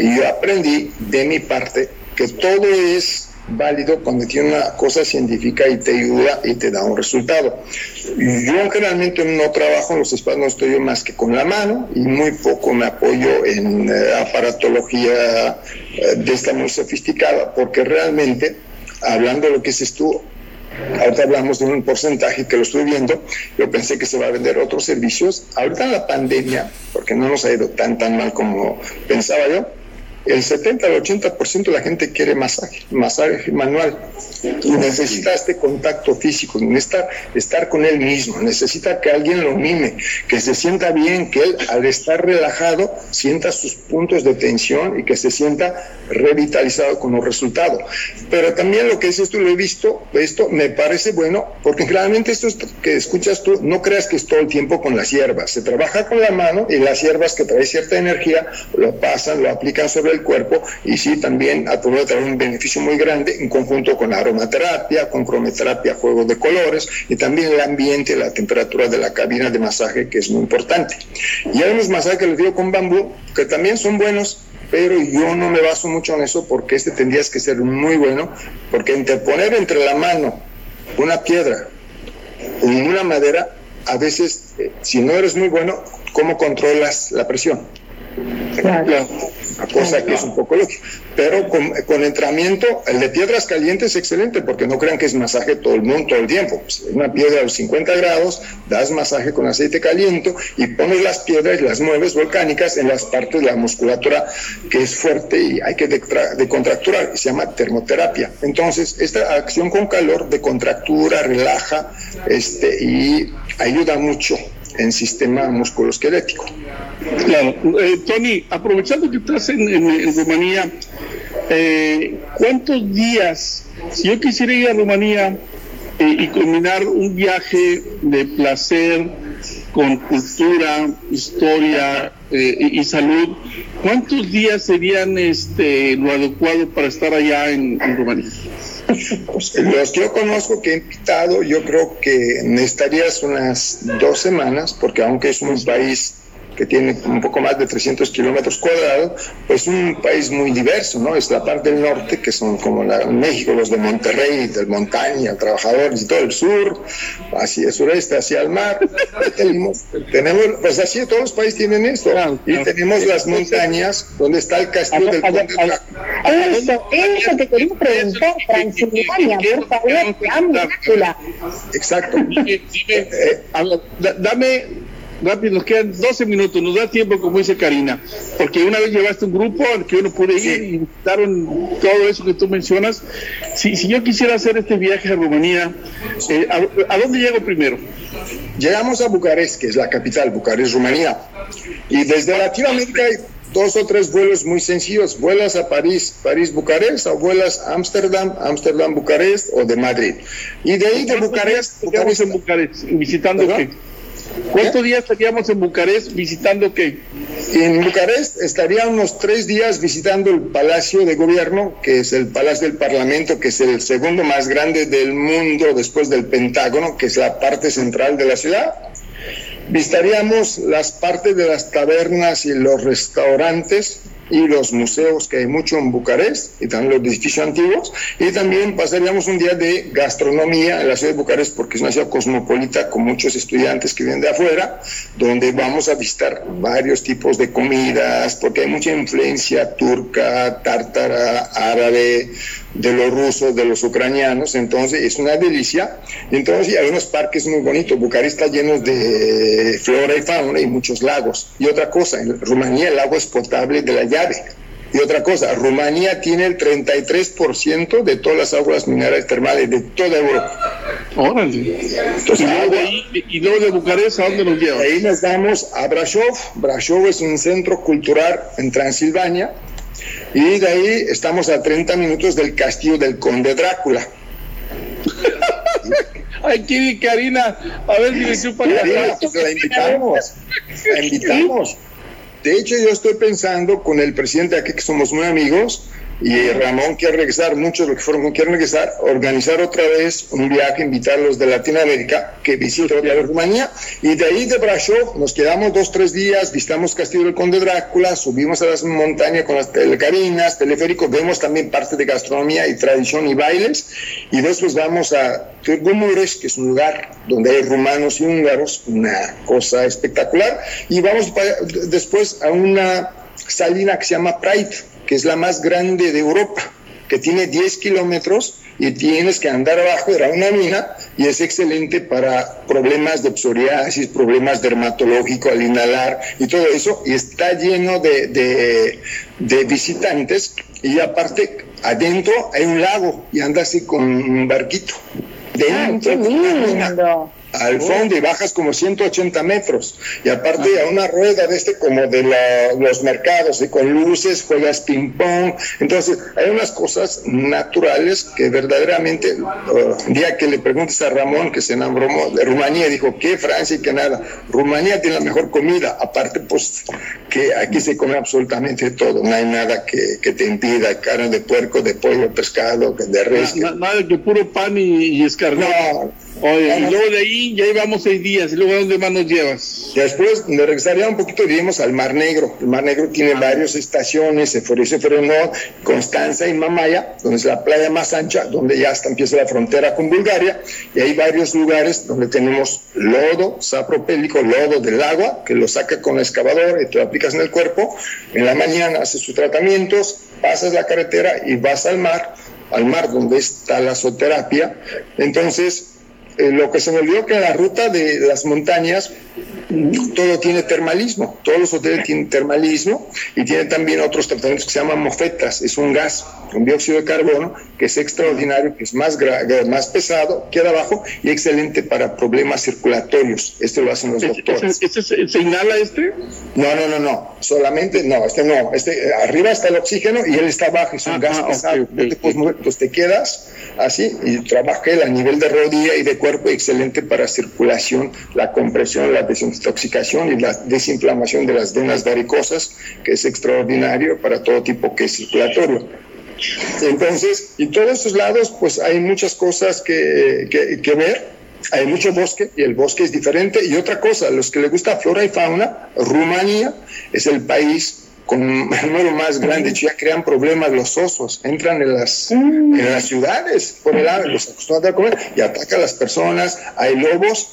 Y yo aprendí de mi parte que todo es válido cuando tiene una cosa científica y te ayuda y te da un resultado. Yo generalmente no trabajo en los espacios, no estoy más que con la mano y muy poco me apoyo en eh, aparatología eh, de esta muy sofisticada, porque realmente, hablando de lo que es tú, Ahorita hablamos de un porcentaje que lo estoy viendo. Yo pensé que se va a vender otros servicios. Ahorita la pandemia, porque no nos ha ido tan tan mal como pensaba yo, el 70 al 80% de la gente quiere masaje, masaje manual. Y necesita este contacto físico, necesita estar con él mismo, necesita que alguien lo mime, que se sienta bien, que él al estar relajado sienta sus puntos de tensión y que se sienta revitalizado con los resultados. Pero también lo que dices tú, lo he visto, esto me parece bueno, porque generalmente esto que escuchas tú, no creas que es todo el tiempo con las hierbas, se trabaja con la mano y las hierbas que traen cierta energía lo pasan, lo aplican sobre el cuerpo y sí también ha podido traer un beneficio muy grande en conjunto con la aromaterapia, con cromoterapia, juegos de colores y también el ambiente, la temperatura de la cabina de masaje que es muy importante. Y hay unos masajes que les digo con bambú que también son buenos, pero yo no me baso mucho en eso porque este tendrías que ser muy bueno, porque interponer entre la mano una piedra y una madera, a veces, eh, si no eres muy bueno, ¿cómo controlas la presión? Claro cosa que es un poco lógica. Pero con, con, entrenamiento, el de piedras calientes es excelente, porque no crean que es masaje todo el mundo, todo el tiempo. Pues, una piedra a los 50 grados, das masaje con aceite caliente y pones las piedras y las mueves volcánicas en las partes de la musculatura que es fuerte y hay que decontracturar, se llama termoterapia. Entonces, esta acción con calor decontractura, relaja este, y ayuda mucho en sistema musculoesquelético.
Claro. Eh, Tony, aprovechando que estás en, Rumanía, eh, ¿cuántos días, si yo quisiera ir a Rumanía eh, y combinar un viaje de placer con cultura, historia eh, y, salud, ¿cuántos días serían este lo adecuado para estar allá en, en Rumanía?
Pues, los que yo conozco que he invitado, yo creo que necesitarías unas dos semanas, porque aunque es un país que tiene un poco más de 300 kilómetros cuadrados, pues un país muy diverso, ¿no? Es la parte del norte, que son como la, México, los de Monterrey, del montaña, trabajadores y todo el sur, hacia el sureste, hacia el mar. tenemos, tenemos, pues así todos los países tienen esto. y tenemos las montañas, donde está el castillo del Conde
Eso, eso te quería preguntar, Transilvania, por favor,
Exacto.
Dime, eh, dame rápido, nos quedan 12 minutos, nos da tiempo, como dice Karina, porque una vez llevaste un grupo al que uno puede ir y visitaron todo eso que tú mencionas. Si, si yo quisiera hacer este viaje a Rumanía, eh, ¿a, dónde llego primero?
Llegamos a Bucarest, que es la capital, Bucarest, Rumanía. Y desde Latinoamérica hay dos o tres vuelos muy sencillos. Vuelas a París, París-Bucarest, o vuelas a Ámsterdam, Ámsterdam-Bucarest o de Madrid. Y de ahí de Bucarest...
Bucarest en Bucarest, visitando qué? ¿Cuántos días estaríamos en Bucarest visitando qué?
En Bucarest estaríamos tres días visitando el Palacio de Gobierno, que es el Palacio del Parlamento, que es el segundo más grande del mundo después del Pentágono, que es la parte central de la ciudad. Visitaríamos las partes de las tabernas y los restaurantes y los museos que hay mucho en Bucarest y también los edificios antiguos y también pasaríamos un día de gastronomía en la ciudad de Bucarest porque es una ciudad cosmopolita con muchos estudiantes que vienen de afuera donde vamos a visitar varios tipos de comidas porque hay mucha influencia turca, tártara, árabe, de los rusos, de los ucranianos, entonces es una delicia. Entonces hay unos parques muy bonitos, Bucarest está lleno de flora y fauna y muchos lagos. Y otra cosa, en Rumanía el lago es potable de la llave. Y otra cosa, Rumanía tiene el 33% de todas las aguas minerales termales de toda Europa.
Órale. Entonces, ¿Y, luego de, Bucarest a dónde nos lleva?
Ahí nos damos a Brasov. Brasov es un centro cultural en Transilvania y de ahí estamos a 30 minutos del castillo del conde Drácula.
Aquí, Karina, a ver si me chupa
la pues la invitamos. La invitamos. De hecho, yo estoy pensando con el presidente aquí, que somos muy amigos, y Ramón quiere regresar, muchos de los que fueron quieren regresar, organizar otra vez un viaje, invitar a los de Latinoamérica que visiten otra vez Rumanía. Y de ahí de Brasov nos quedamos dos, tres días, visitamos Castillo del Conde Drácula, subimos a las montañas con las telecabinas, teleféricos, vemos también parte de gastronomía y tradición y bailes. Y después vamos a Turgumures, que es un lugar donde hay rumanos y húngaros, una cosa espectacular. Y vamos después a una salina que se llama Pride que es la más grande de Europa, que tiene 10 kilómetros y tienes que andar abajo, era una mina y es excelente para problemas de psoriasis, problemas dermatológicos al inhalar y todo eso, y está lleno de, visitantes y aparte adentro hay un lago y anda así con un barquito. Dentro de al fondo y bajas como 180 metros. Y aparte a una rueda de este como de los mercados y con luces, juegas ping pong. Entonces hay unas cosas naturales que verdaderamente, uh, día que le preguntes a Ramón que se enamoró de Rumanía, dijo que Francia y que nada. Rumanía tiene la mejor comida, aparte pues que aquí se come absolutamente todo, no hay nada que, te impida, carne de puerco, de pollo, pescado, de res.
Nada, que puro pan y, y No, Oye, y luego de ahí ya llevamos seis días, y luego ¿a dónde más nos llevas?
Después me regresaría un poquito, diríamos, al Mar Negro. El Mar Negro tiene ah. varias estaciones, Eforice, Ferenó, Constanza y Mamaya, donde es la playa más ancha, donde ya hasta empieza la frontera con Bulgaria, y hay varios lugares donde tenemos lodo sapropélico, lodo del agua, que lo saca con la excavadora y te lo aplicas en el cuerpo. En la mañana haces tus tratamientos, pasas la carretera y vas al mar, al mar donde está la zooterapia. Entonces, eh, lo que se me olvidó que en la ruta de las montañas todo tiene termalismo, todos los hoteles tienen termalismo y tienen también otros tratamientos que se llaman mofetas, es un gas con dióxido de carbono que es extraordinario, que es más, más pesado, queda abajo y excelente para problemas circulatorios. Este lo hacen los doctores.
se inhala este?
No, no, no, no, solamente, no, este no, este arriba está el oxígeno y él está abajo, es un gas pesado. Pues, te quedas así y trabaja él a nivel de rodilla y de cuerpo cuerpo, excelente para circulación, la compresión, la desintoxicación y la desinflamación de las venas varicosas, que es extraordinario para todo tipo que es circulatorio. Entonces, y todos esos lados, pues hay muchas cosas que, que, ver. Hay mucho bosque y el bosque es diferente. Y otra cosa, los que les gusta flora y fauna, Rumanía es el país con el número más grande, ya crean problemas los osos, entran en las, en las ciudades por el lado, los acostumbran a comer y atacan a las personas, hay lobos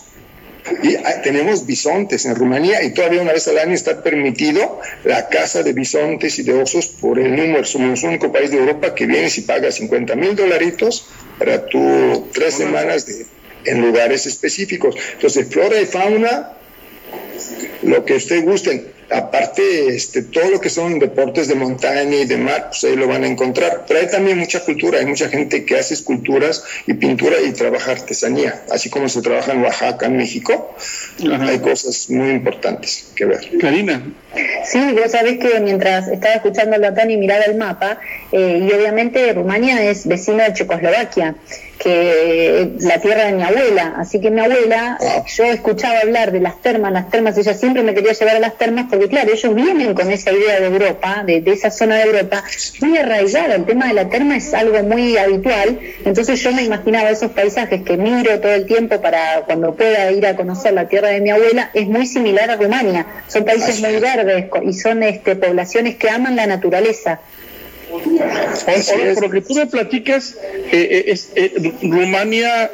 y tenemos bisontes en Rumanía y todavía una vez al año está permitido la caza de bisontes y de osos por el número. Somos el único país de Europa que vienes y pagas 50 mil dolaritos para tu tres semanas de, en lugares específicos. Entonces, flora y fauna, lo que usted guste aparte, este, todo lo que son deportes de montaña y de mar, pues ahí lo van a encontrar. Pero hay también mucha cultura, hay mucha gente que hace esculturas y pintura y trabaja artesanía, así como se trabaja en Oaxaca, en México. Hay cosas muy importantes que ver.
Karina.
Sí, vos sabés que mientras estaba escuchando a Tani mirar el mapa, eh, y obviamente Rumania es vecino de Checoslovaquia que la tierra de mi abuela. Así que mi abuela, yo escuchaba hablar de las termas, las termas, ella siempre me quería llevar a las termas porque, claro, ellos vienen con esa idea de Europa, de, esa zona de Europa, muy arraigada. El tema de la terma es algo muy habitual. Entonces yo me imaginaba esos paisajes que miro todo el tiempo para cuando pueda ir a conocer la tierra de mi abuela, es muy similar a Rumania. Son países muy verdes y son este, poblaciones que aman la naturaleza.
Ahora, por lo que tú me platicas, eh, eh, eh, Rumania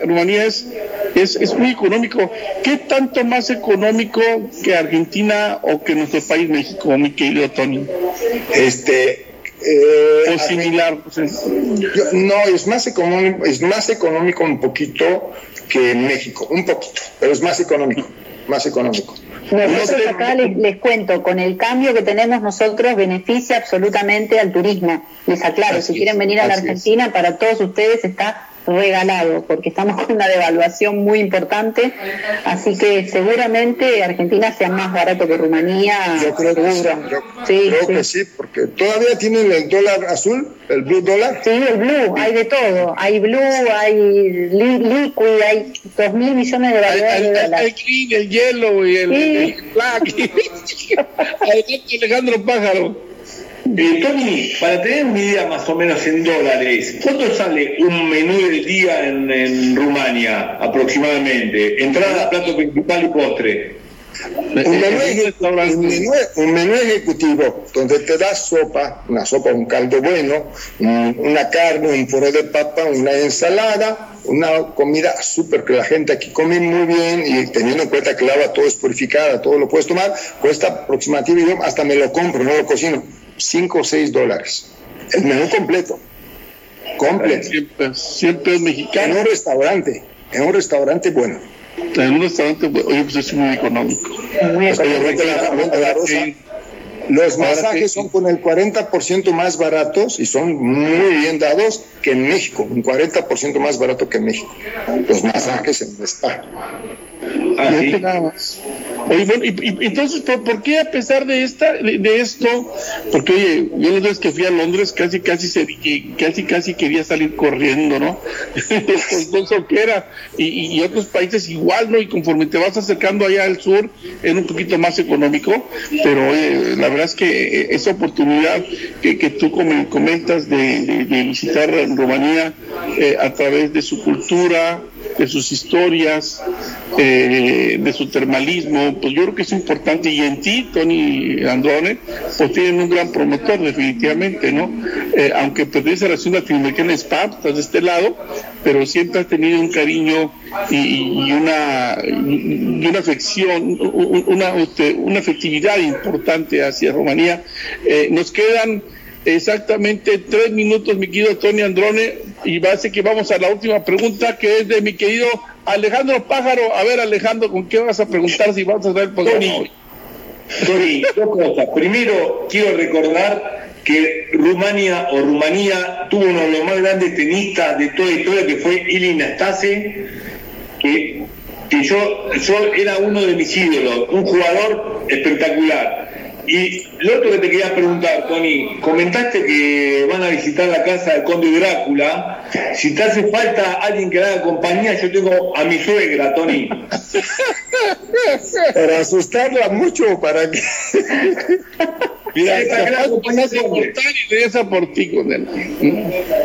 es, es, muy económico. ¿Qué tanto más económico que Argentina o que nuestro país México, mi querido Tony?
Este,
o similar.
no, es más económico, es más económico un poquito que México, un poquito, pero es más económico, más económico.
Nosotros acá les, cuento, con el cambio que tenemos nosotros beneficia absolutamente al turismo. Les aclaro, si quieren venir a la Argentina, para todos ustedes está regalado, porque estamos con una devaluación muy importante, así que seguramente Argentina sea más barato que Rumanía.
Yo creo que sí, creo que sí, porque todavía tienen el dólar azul, el blue dólar.
Sí, el blue, hay de todo, hay blue, hay liquid, hay dos mil millones de
dólares. El green, el yellow y el, black. Alejandro Pájaro.
Eh, Tony, para tener una idea más o menos en dólares, ¿cuánto sale un menú del día en, Rumania aproximadamente? Entrada, plato principal y postre.
Un menú, ejecutivo donde te das sopa, una sopa, un caldo bueno, una carne, un puré de papa, una ensalada, una comida súper que la gente aquí come muy bien y teniendo en cuenta que el agua todo es purificada, todo lo puedes tomar, cuesta aproximadamente, hasta me lo compro, no lo cocino 5 o 6 dólares. El menú completo. Completo.
Siempre, es mexicano.
En un restaurante. En un restaurante bueno.
En un restaurante, oye, pues es muy económico. Muy económico.
Los masajes son con el 40% más baratos y son muy bien dados que en México, un 40% más barato que en México. Los masajes en el spa.
Así. nada más. Oye, bueno, y, entonces, ¿por, qué a pesar de esta, de, esto? Porque, oye, yo las veces que fui a Londres casi, casi se casi, casi quería salir corriendo, ¿no? Con que era. Y, y, otros países igual, ¿no? Y conforme te vas acercando allá al sur, es un poquito más económico, pero oye, la verdad es que esa oportunidad que, que tú comentas de, visitar Rumanía eh, a través de su cultura, de sus historias, eh, de su termalismo, pues yo creo que es importante. Y en ti, Tony Androne, pues tienen un gran promotor, definitivamente, ¿no? Eh, aunque pertenece a la ciudad latinoamericana SPA, estás de este lado, pero siempre has tenido un cariño y, una, y una afección, una, una afectividad importante hacia Rumanía. Eh, nos quedan exactamente tres minutos, mi querido Tony Androne, y va a ser que vamos a la última pregunta, que es de mi querido Alejandro Pájaro. A ver, Alejandro, ¿con qué vas a preguntar si vas a dar el programa hoy?
Tony, dos cosas. Primero, quiero recordar que Rumania o Rumanía tuvo uno de los más grandes tenistas de toda la historia, que fue Ilin Astase, que, yo, yo era uno de mis ídolos, un jugador espectacular Y lo otro que te quería preguntar, Tony, comentaste que van a visitar la casa del conde Drácula. Si te hace falta alguien que haga compañía, yo tengo a mi suegra, Tony.
para asustarla mucho, para que...
Mira, regresa por ti,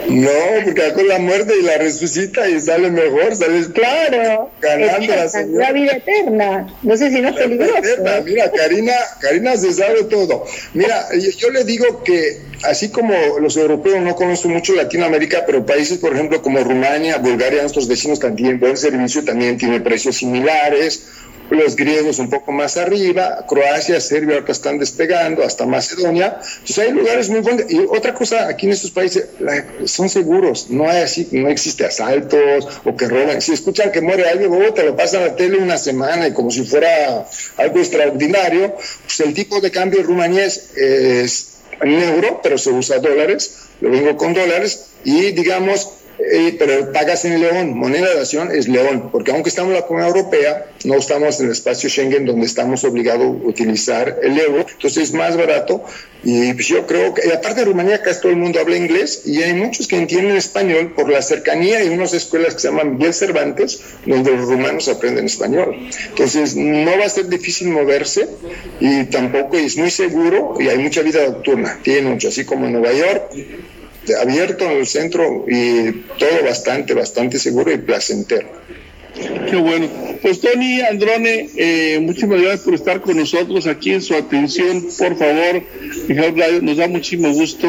No, porque con la muerte y la resucita y sale mejor, sales claro, ganando
la, vida eterna. No sé si no es peligroso.
Mira, Karina, Karina se sabe todo. Mira, yo, le digo que así como los europeos no conocen mucho Latinoamérica, pero países, por ejemplo, como Rumania, Bulgaria, nuestros vecinos también, buen servicio, también tiene precios similares los griegos un poco más arriba, Croacia, Serbia ahora están despegando, hasta Macedonia. Entonces hay lugares muy buenos. Y otra cosa, aquí en estos países son seguros, no hay así, no existe asaltos o que roban. Si escuchan que muere alguien, oh, te lo pasan a la tele una semana y como si fuera algo extraordinario, pues el tipo de cambio es, es en euro, pero se usa dólares, lo vengo con dólares y digamos eh, pero pagas en León, moneda de nación es León, porque aunque estamos en la Comunidad Europea, no estamos en el espacio Schengen donde estamos obligados a utilizar el euro, entonces es más barato. Y pues yo creo que, aparte de Rumanía, casi todo el mundo habla inglés y hay muchos que entienden español por la cercanía y unas escuelas que se llaman Miguel Cervantes, donde los rumanos aprenden español. Entonces no va a ser difícil moverse y tampoco es muy seguro y hay mucha vida nocturna, tiene mucho, así como en Nueva York abierto en el centro y todo bastante, bastante seguro y placentero.
Qué bueno. Pues Tony Androne, eh, muchísimas gracias por estar con nosotros aquí en su atención. Por favor, nos da muchísimo gusto.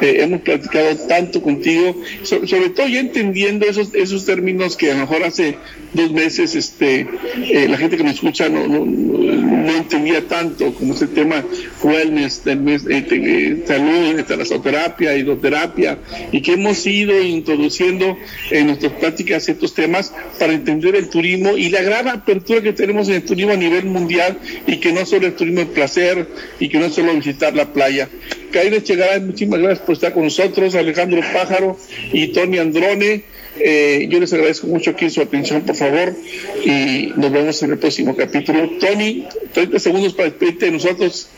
Eh, hemos platicado tanto contigo, sobre todo ya entendiendo esos, esos términos que a lo mejor hace dos meses este, eh, la gente que nos escucha no, no, no, entendía tanto, como ese tema wellness, del mes, eh, salud, talasoterapia, hidroterapia, y que hemos ido introduciendo en nuestras prácticas estos temas para entender el turismo y la gran apertura que tenemos en el turismo a nivel mundial y que no solo el turismo de placer y que no solo visitar la playa. Caínes Chegaray, muchísimas gracias por estar con nosotros, Alejandro Pájaro y Tony Androne. Eh, yo les agradezco mucho aquí su atención, por favor, y nos vemos en el próximo capítulo. Tony, 30 segundos para despedirte de nosotros.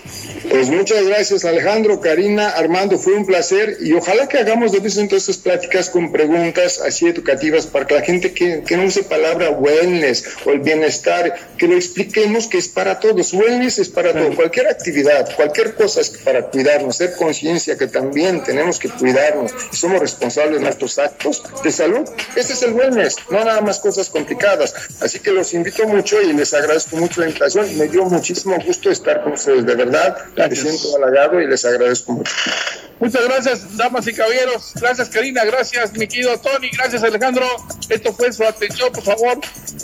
Pues muchas gracias, Alejandro, Karina, Armando, fue un placer y ojalá que hagamos de vez en estas pláticas con preguntas así educativas para que la gente que, que no use palabra wellness o el bienestar, que lo expliquemos que es para todos. Wellness es para todo, cualquier actividad, cualquier cosa es para cuidarnos, ser conciencia que también tenemos que cuidarnos y somos responsables de nuestros actos de salud este es el wellness, no nada más cosas complicadas. Así que los invito mucho y les agradezco mucho la invitación. Me dio muchísimo gusto estar con ustedes, de verdad. Me siento halagado y les agradezco mucho.
Muchas gracias, damas y caballeros. Gracias, Karina. Gracias, mi querido Tony. Gracias, Alejandro. Esto fue su atención, por favor,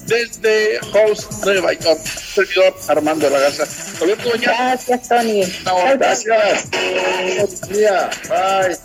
desde House Nueva York. Servidor Armando de la Garza.
Gracias, Tony.
gracias. Bye.